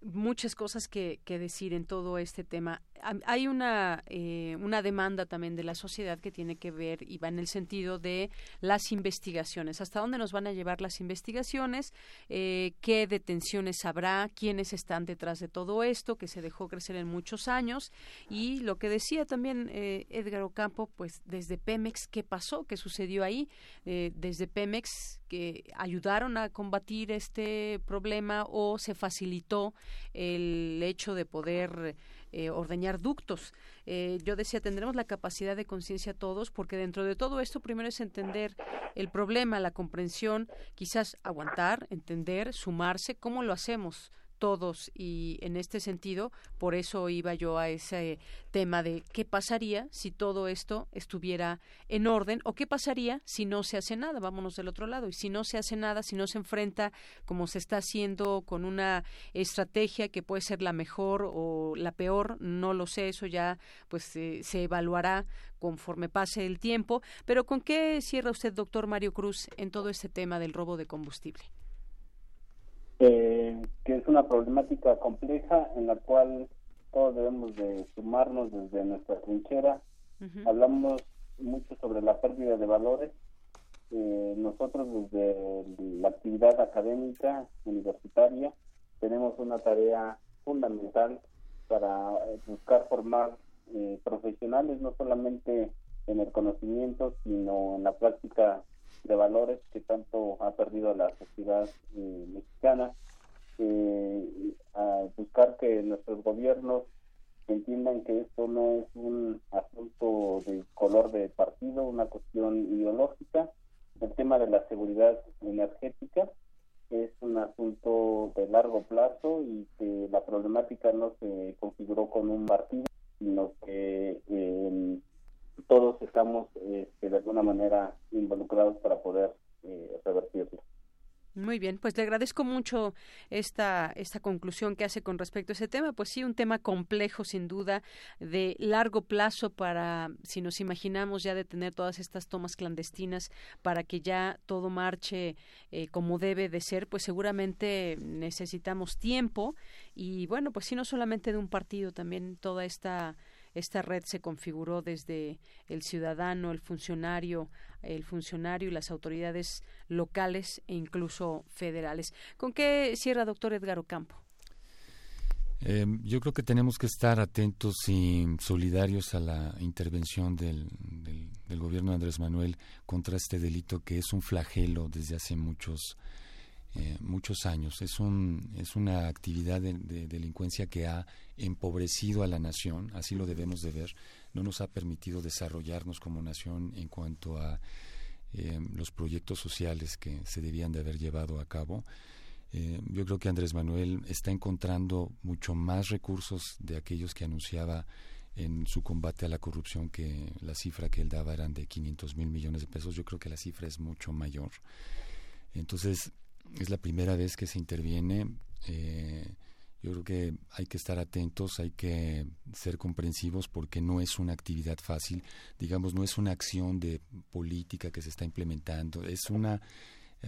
muchas cosas que, que, decir en todo este tema. Hay una, eh, una demanda también de la sociedad que tiene que ver y va en el sentido de las investigaciones. ¿Hasta dónde nos van a llevar las investigaciones? Eh, ¿Qué detenciones habrá? ¿Quiénes están detrás de todo esto que se dejó crecer en muchos años? Y lo que decía también eh, Edgar Ocampo, pues desde Pemex, ¿qué pasó? ¿Qué sucedió ahí? Eh, desde Pemex, que ayudaron a combatir este problema o se facilitó el hecho de poder eh, ordeñar ductos. Eh, yo decía, tendremos la capacidad de conciencia todos, porque dentro de todo esto primero es entender el problema, la comprensión, quizás aguantar, entender, sumarse, cómo lo hacemos todos y en este sentido por eso iba yo a ese tema de qué pasaría si todo esto estuviera en orden o qué pasaría si no se hace nada vámonos del otro lado y si no se hace nada si no se enfrenta como se está haciendo con una estrategia que puede ser la mejor o la peor no lo sé eso ya pues eh, se evaluará conforme pase el tiempo pero con qué cierra usted doctor Mario Cruz en todo este tema del robo de combustible eh, que es una problemática compleja en la cual todos debemos de sumarnos desde nuestra trinchera. Hablamos mucho sobre la pérdida de valores. Eh, nosotros desde la actividad académica universitaria tenemos una tarea fundamental para eh, buscar formar eh, profesionales no solamente en el conocimiento sino en la práctica de valores que tanto ha perdido la sociedad eh, mexicana, eh, a buscar que nuestros gobiernos entiendan que esto no es un asunto de color de partido, una cuestión ideológica. El tema de la seguridad energética es un asunto de largo plazo y que la problemática no se configuró con un partido, sino que eh, todos estamos este, de alguna manera involucrados para poder eh, revertirlo. Muy bien, pues le agradezco mucho esta, esta conclusión que hace con respecto a ese tema. Pues sí, un tema complejo, sin duda, de largo plazo para, si nos imaginamos ya de tener todas estas tomas clandestinas para que ya todo marche eh, como debe de ser, pues seguramente necesitamos tiempo y bueno, pues sí, no solamente de un partido, también toda esta esta red se configuró desde el ciudadano, el funcionario, el funcionario y las autoridades locales e incluso federales. ¿Con qué cierra, doctor Edgar Ocampo? Eh, yo creo que tenemos que estar atentos y solidarios a la intervención del, del, gobierno de Andrés Manuel contra este delito que es un flagelo desde hace muchos eh, muchos años. Es, un, es una actividad de, delincuencia que ha empobrecido a la nación, así lo debemos de ver. No nos ha permitido desarrollarnos como nación en cuanto a eh, los proyectos sociales que se debían de haber llevado a cabo. Eh, yo creo que Andrés Manuel está encontrando mucho más recursos de aquellos que anunciaba en su combate a la corrupción, que la cifra que él daba eran de 500 mil millones de pesos. Yo creo que la cifra es mucho mayor. Entonces, es la primera vez que se interviene. Eh, yo creo que hay que estar atentos, hay que ser comprensivos porque no es una actividad fácil, digamos, no es una acción de política que se está implementando, es una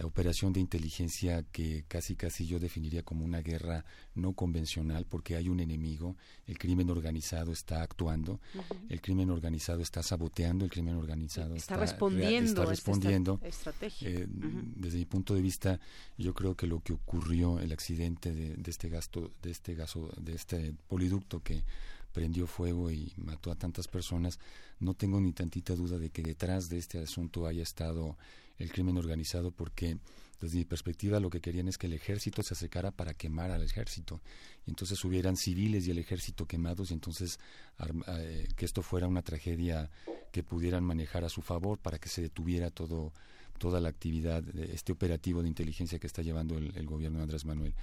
operación de inteligencia que casi casi yo definiría como una guerra no convencional porque hay un enemigo, el crimen organizado está actuando, el crimen organizado está saboteando, el crimen organizado está, respondiendo, está respondiendo. Eh, desde mi punto de vista, yo creo que lo que ocurrió, el accidente de, de este gasto, de este gaso, de este poliducto que prendió fuego y mató a tantas personas, no tengo ni tantita duda de que detrás de este asunto haya estado el crimen organizado porque desde mi perspectiva lo que querían es que el ejército se acercara para quemar al ejército. Y entonces hubieran civiles y el ejército quemados y entonces eh, que esto fuera una tragedia que pudieran manejar a su favor para que se detuviera todo toda la actividad de este operativo de inteligencia que está llevando el, el gobierno de Andrés Manuel.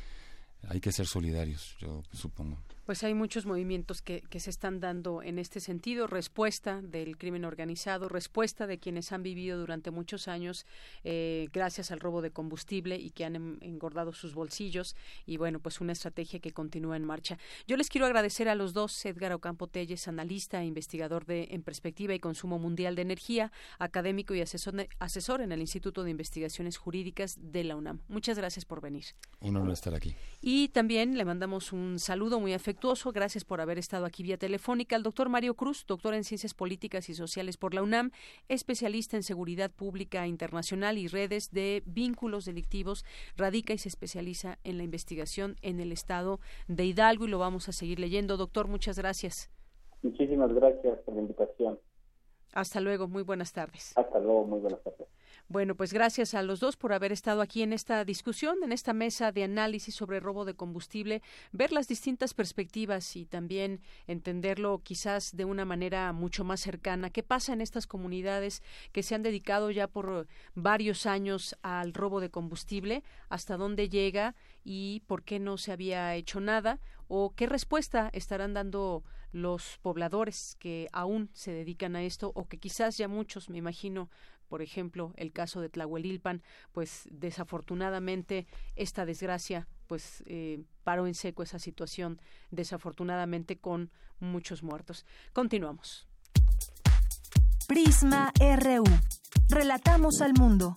Hay que ser solidarios yo supongo pues hay muchos movimientos que, que, se están dando en este sentido, respuesta del crimen organizado, respuesta de quienes han vivido durante muchos años eh, gracias al robo de combustible y que han engordado sus bolsillos y bueno, pues una estrategia que continúa en marcha. Yo les quiero agradecer a los dos, Edgar Ocampo Telles, analista e investigador de En Perspectiva y Consumo Mundial de Energía, académico y asesor, asesor en el Instituto de Investigaciones Jurídicas de la UNAM. Muchas gracias por venir. Un honor estar aquí. Y también le mandamos un saludo muy afectuoso Gracias por haber estado aquí vía telefónica al doctor Mario Cruz, doctor en Ciencias Políticas y Sociales por la UNAM, especialista en Seguridad Pública Internacional y redes de vínculos delictivos, radica y se especializa en la investigación en el estado de Hidalgo y lo vamos a seguir leyendo. Doctor, muchas gracias. Muchísimas gracias por la invitación. Hasta luego, muy buenas tardes. Hasta luego, muy buenas tardes. Bueno, pues gracias a los dos por haber estado aquí en esta discusión, en esta mesa de análisis sobre robo de combustible, ver las distintas perspectivas y también entenderlo quizás de una manera mucho más cercana. ¿Qué pasa en estas comunidades que se han dedicado ya por varios años al robo de combustible? ¿Hasta dónde llega y por qué no se había hecho nada? ¿O qué respuesta estarán dando los pobladores que aún se dedican a esto o que quizás ya muchos, me imagino, por ejemplo, el caso de Tlahuelilpan, pues desafortunadamente esta desgracia pues eh, paró en seco esa situación, desafortunadamente con muchos muertos. Continuamos. Prisma RU. Relatamos al mundo.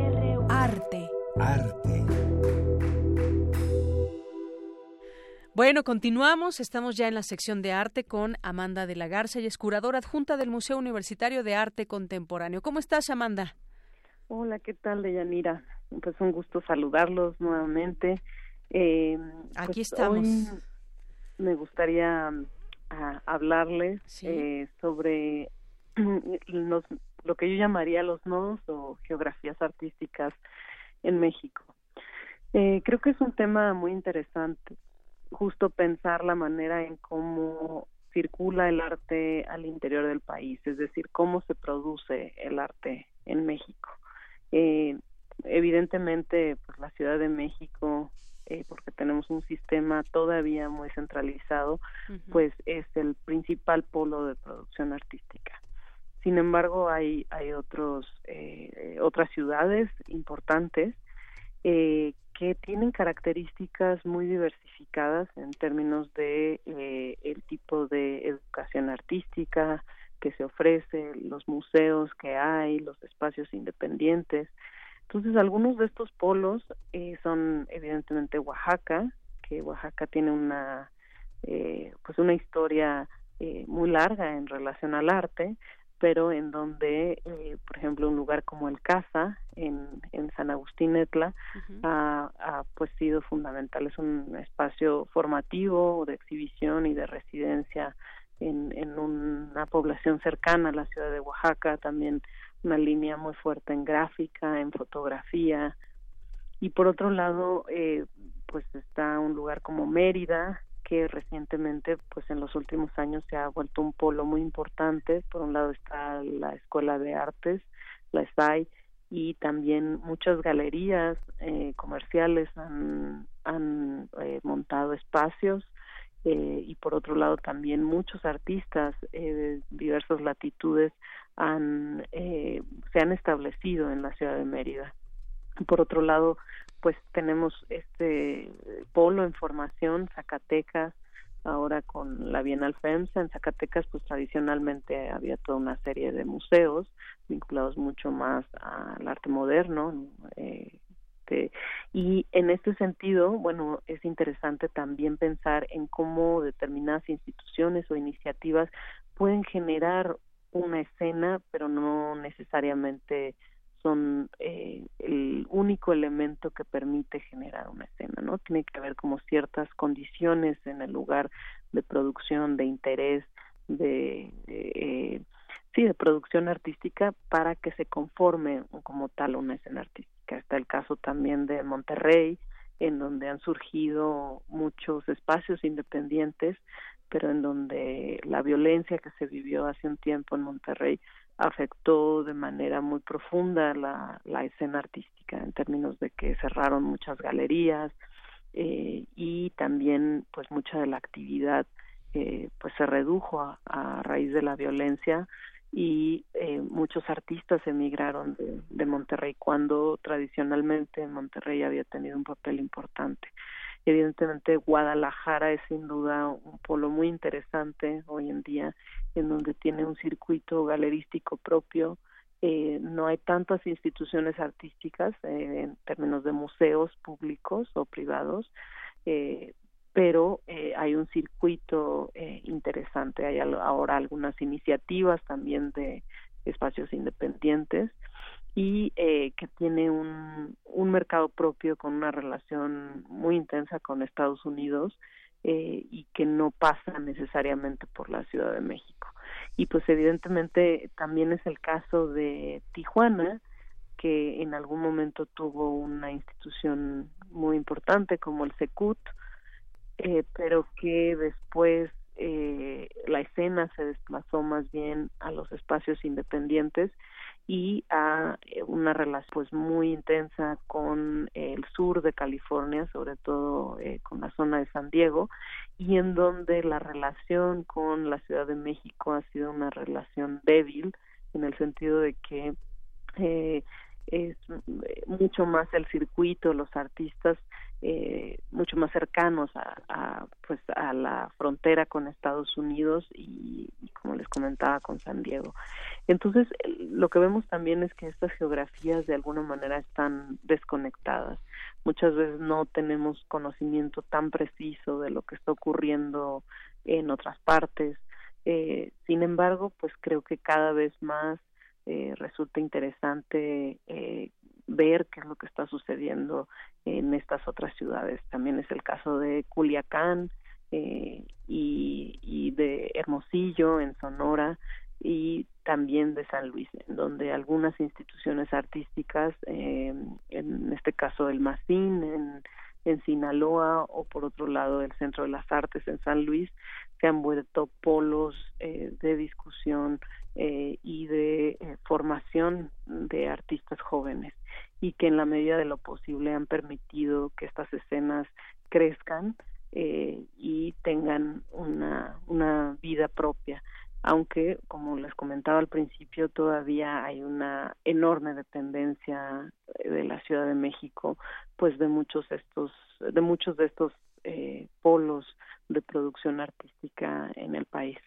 Bueno, continuamos. Estamos ya en la sección de arte con Amanda de la Garza y es curadora adjunta del Museo Universitario de Arte Contemporáneo. ¿Cómo estás, Amanda? Hola, ¿qué tal, Deyanira? Pues un gusto saludarlos nuevamente. Eh, Aquí pues, estamos. me gustaría ah, hablarles eh, sobre lo que yo llamaría los nodos o geografías artísticas en México. Eh, creo que es un tema muy interesante justo pensar la manera en cómo circula el arte al interior del país, es decir, cómo se produce el arte en México. Eh, evidentemente, pues la Ciudad de México, eh, porque tenemos un sistema todavía muy centralizado, pues es el principal polo de producción artística. Sin embargo, hay hay otros eh, otras ciudades importantes eh, que tienen características muy diversificadas en términos de eh, el tipo de educación artística que se ofrece, los museos que hay, los espacios independientes. Entonces, algunos de estos polos eh, son evidentemente Oaxaca, que Oaxaca tiene una eh, pues una historia eh, muy larga en relación al arte, pero en donde, eh, por ejemplo, un lugar como el Casa en, en San Agustín Etla ha, ha, pues sido fundamental. Es un espacio formativo de exhibición y de residencia en, en una población cercana a la ciudad de Oaxaca, también una línea muy fuerte en gráfica, en fotografía. Y por otro lado, eh, pues está un lugar como Mérida, que recientemente, pues en los últimos años se ha vuelto un polo muy importante. Por un lado está la Escuela de Artes, la SAI, y también muchas galerías eh, comerciales han, han eh, montado espacios eh, y por otro lado también muchos artistas eh, de diversas latitudes han, se han establecido en la ciudad de Mérida. Por otro lado, pues tenemos este polo en formación, Zacatecas, ahora con la Bienal FEMSA. En Zacatecas, pues tradicionalmente había toda una serie de museos vinculados mucho más al arte moderno, eh, y en este sentido, bueno, es interesante también pensar en cómo determinadas instituciones o iniciativas pueden generar una escena, pero no necesariamente son eh, el único elemento que permite generar una escena, ¿no? Tiene que haber como ciertas condiciones en el lugar de producción, de interés, de, eh, sí, de producción artística para que se conforme como tal una escena artística. Está el caso también de Monterrey, en donde han surgido muchos espacios independientes, pero en donde la violencia que se vivió hace un tiempo en Monterrey afectó de manera muy profunda la, la escena artística en términos de que cerraron muchas galerías eh, y también pues mucha de la actividad eh, pues se redujo a, raíz de la violencia y eh, muchos artistas emigraron de Monterrey cuando tradicionalmente Monterrey había tenido un papel importante. Evidentemente Guadalajara es sin duda un polo muy interesante hoy en día, en donde tiene un circuito galerístico propio. Eh, no hay tantas instituciones artísticas eh, en términos de museos públicos o privados, eh, pero eh, hay un circuito eh, interesante. Hay ahora algunas iniciativas también de espacios independientes y eh, que tiene un, un mercado propio con una relación muy intensa con Estados Unidos eh, y que no pasa necesariamente por la Ciudad de México. Y pues evidentemente también es el caso de Tijuana, que en algún momento tuvo una institución muy importante como el SECUT, eh, pero que después eh, la escena se desplazó más bien a los espacios independientes y a eh, una relación pues muy intensa con el sur de California, sobre todo eh, con la zona de San Diego, y en donde la relación con la Ciudad de México ha sido una relación débil, en el sentido de que eh, es mucho más el circuito, los artistas eh, mucho más cercanos a, a, pues a la frontera con Estados Unidos y, y, como les comentaba con San Diego. Entonces lo que vemos también es que estas geografías de alguna manera están desconectadas. Muchas veces no tenemos conocimiento tan preciso de lo que está ocurriendo en otras partes. Eh, sin embargo pues creo que cada vez más eh, resulta interesante eh, ver qué es lo que está sucediendo en estas otras ciudades. También es el caso de Culiacán eh, y, de Hermosillo en Sonora y también de San Luis, en donde algunas instituciones artísticas, eh, en este caso el MACIN en, en Sinaloa o por otro lado el Centro de las Artes en San Luis, se han vuelto polos eh, de discusión eh, y de eh, formación de artistas jóvenes y que en la medida de lo posible han permitido que estas escenas crezcan eh, y tengan una, una vida propia. Aunque como les comentaba al principio todavía hay una enorme dependencia de la Ciudad de México pues de muchos estos de muchos de estos eh, polos de producción artística en el país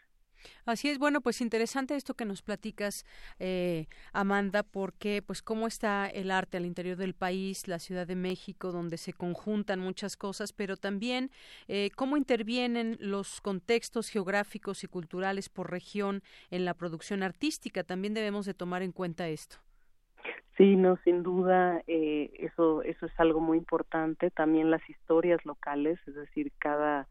Así es, bueno, pues interesante esto que nos platicas, eh, Amanda, porque pues cómo está el arte al interior del país, la Ciudad de México, donde se conjuntan muchas cosas, pero también eh, cómo intervienen los contextos geográficos y culturales por región en la producción artística. También debemos de tomar en cuenta esto. Sí, no, sin duda, eh, eso, eso es algo muy importante. También las historias locales, es decir, cada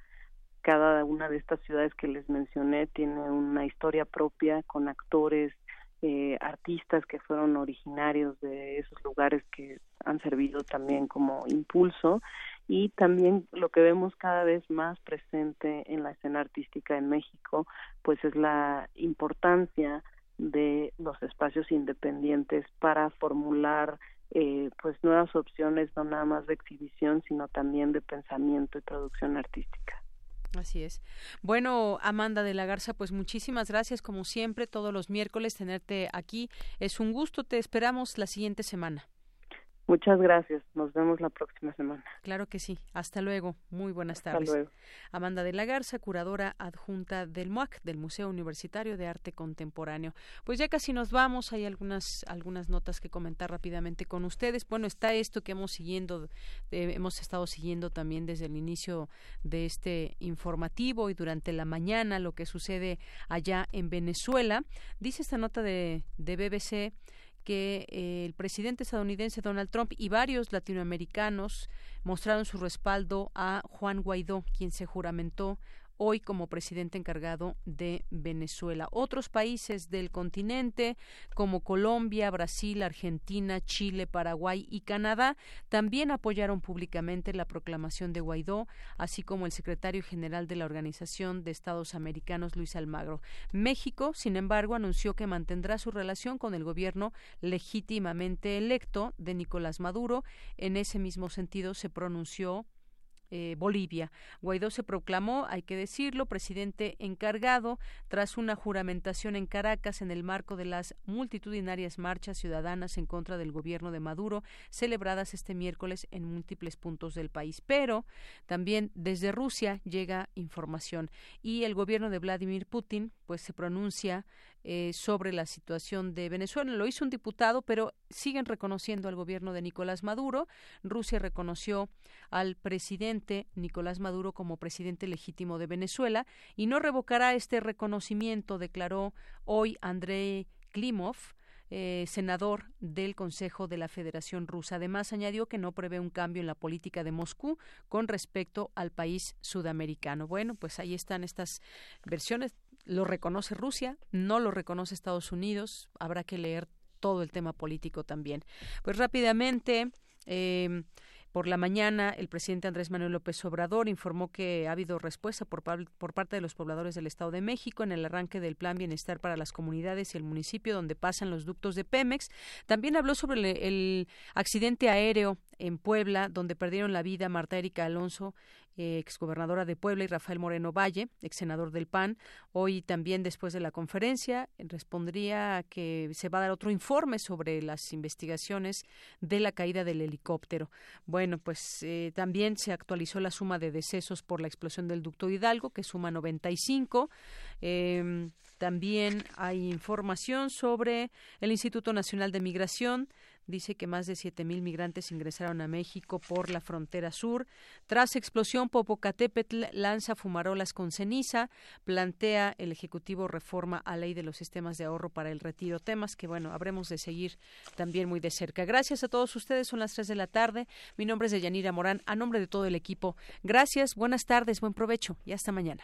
cada una de estas ciudades que les mencioné tiene una historia propia con actores, eh, artistas que fueron originarios de esos lugares que han servido también como impulso y también lo que vemos cada vez más presente en la escena artística en México pues es la importancia de los espacios independientes para formular eh, pues nuevas opciones no nada más de exhibición sino también de pensamiento y producción artística. Así es. Bueno, Amanda de la Garza, pues muchísimas gracias como siempre todos los miércoles tenerte aquí. Es un gusto, te esperamos la siguiente semana. Muchas gracias. Nos vemos la próxima semana. Claro que sí. Hasta luego. Muy buenas tardes. Amanda de la Garza, curadora adjunta del MUAC, del Museo Universitario de Arte Contemporáneo. Pues ya casi nos vamos. Hay algunas algunas notas que comentar rápidamente con ustedes. Bueno, está esto que hemos siguiendo, eh, hemos estado siguiendo también desde el inicio de este informativo y durante la mañana lo que sucede allá en Venezuela. Dice esta nota de, de BBC que el presidente estadounidense Donald Trump y varios latinoamericanos mostraron su respaldo a Juan Guaidó, quien se juramentó hoy como presidente encargado de Venezuela. Otros países del continente como Colombia, Brasil, Argentina, Chile, Paraguay y Canadá también apoyaron públicamente la proclamación de Guaidó, así como el secretario general de la Organización de Estados Americanos, Luis Almagro. México, sin embargo, anunció que mantendrá su relación con el gobierno legítimamente electo de Nicolás Maduro. En ese mismo sentido se pronunció eh, Bolivia. Guaidó se proclamó, hay que decirlo, presidente encargado tras una juramentación en Caracas en el marco de las multitudinarias marchas ciudadanas en contra del gobierno de Maduro celebradas este miércoles en múltiples puntos del país. Pero también desde Rusia llega información y el gobierno de Vladimir Putin pues se pronuncia eh, sobre la situación de Venezuela. Lo hizo un diputado, pero siguen reconociendo al gobierno de Nicolás Maduro. Rusia reconoció al Nicolás Maduro como presidente legítimo de Venezuela y no revocará este reconocimiento, declaró hoy Andrei Klimov, eh, senador del Consejo de la Federación Rusa. Además, añadió que no prevé un cambio en la política de Moscú con respecto al país sudamericano. Bueno, pues ahí están estas versiones lo reconoce Rusia, no lo reconoce Estados Unidos, habrá que leer todo el tema político también. Pues rápidamente, eh, por la mañana, el presidente Andrés Manuel López Obrador informó que ha habido respuesta por, por, parte de los pobladores del Estado de México en el arranque del Plan Bienestar para las comunidades y el municipio donde pasan los ductos de Pemex. También habló sobre el, el accidente aéreo en Puebla, donde perdieron la vida Marta Erika Alonso eh, exgobernadora de Puebla, y Rafael Moreno Valle, ex senador del PAN. Hoy también, después de la conferencia, respondría que se va a dar otro informe sobre las investigaciones de la caída del helicóptero. Bueno, pues eh, también se actualizó la suma de decesos por la explosión del ducto Hidalgo, que suma 95. Eh, también hay información sobre el Instituto Nacional de Migración dice que más de 7.000 migrantes ingresaron a México por la frontera sur. Tras explosión, Popocatépetl lanza fumarolas con ceniza, plantea el Ejecutivo reforma a ley de los sistemas de ahorro para el retiro, temas que, bueno, habremos de seguir también muy de cerca. Gracias a todos ustedes, son las 3 de la tarde. Mi nombre es Deyanira Morán, a nombre de todo el equipo. Gracias, buenas tardes, buen provecho y hasta mañana.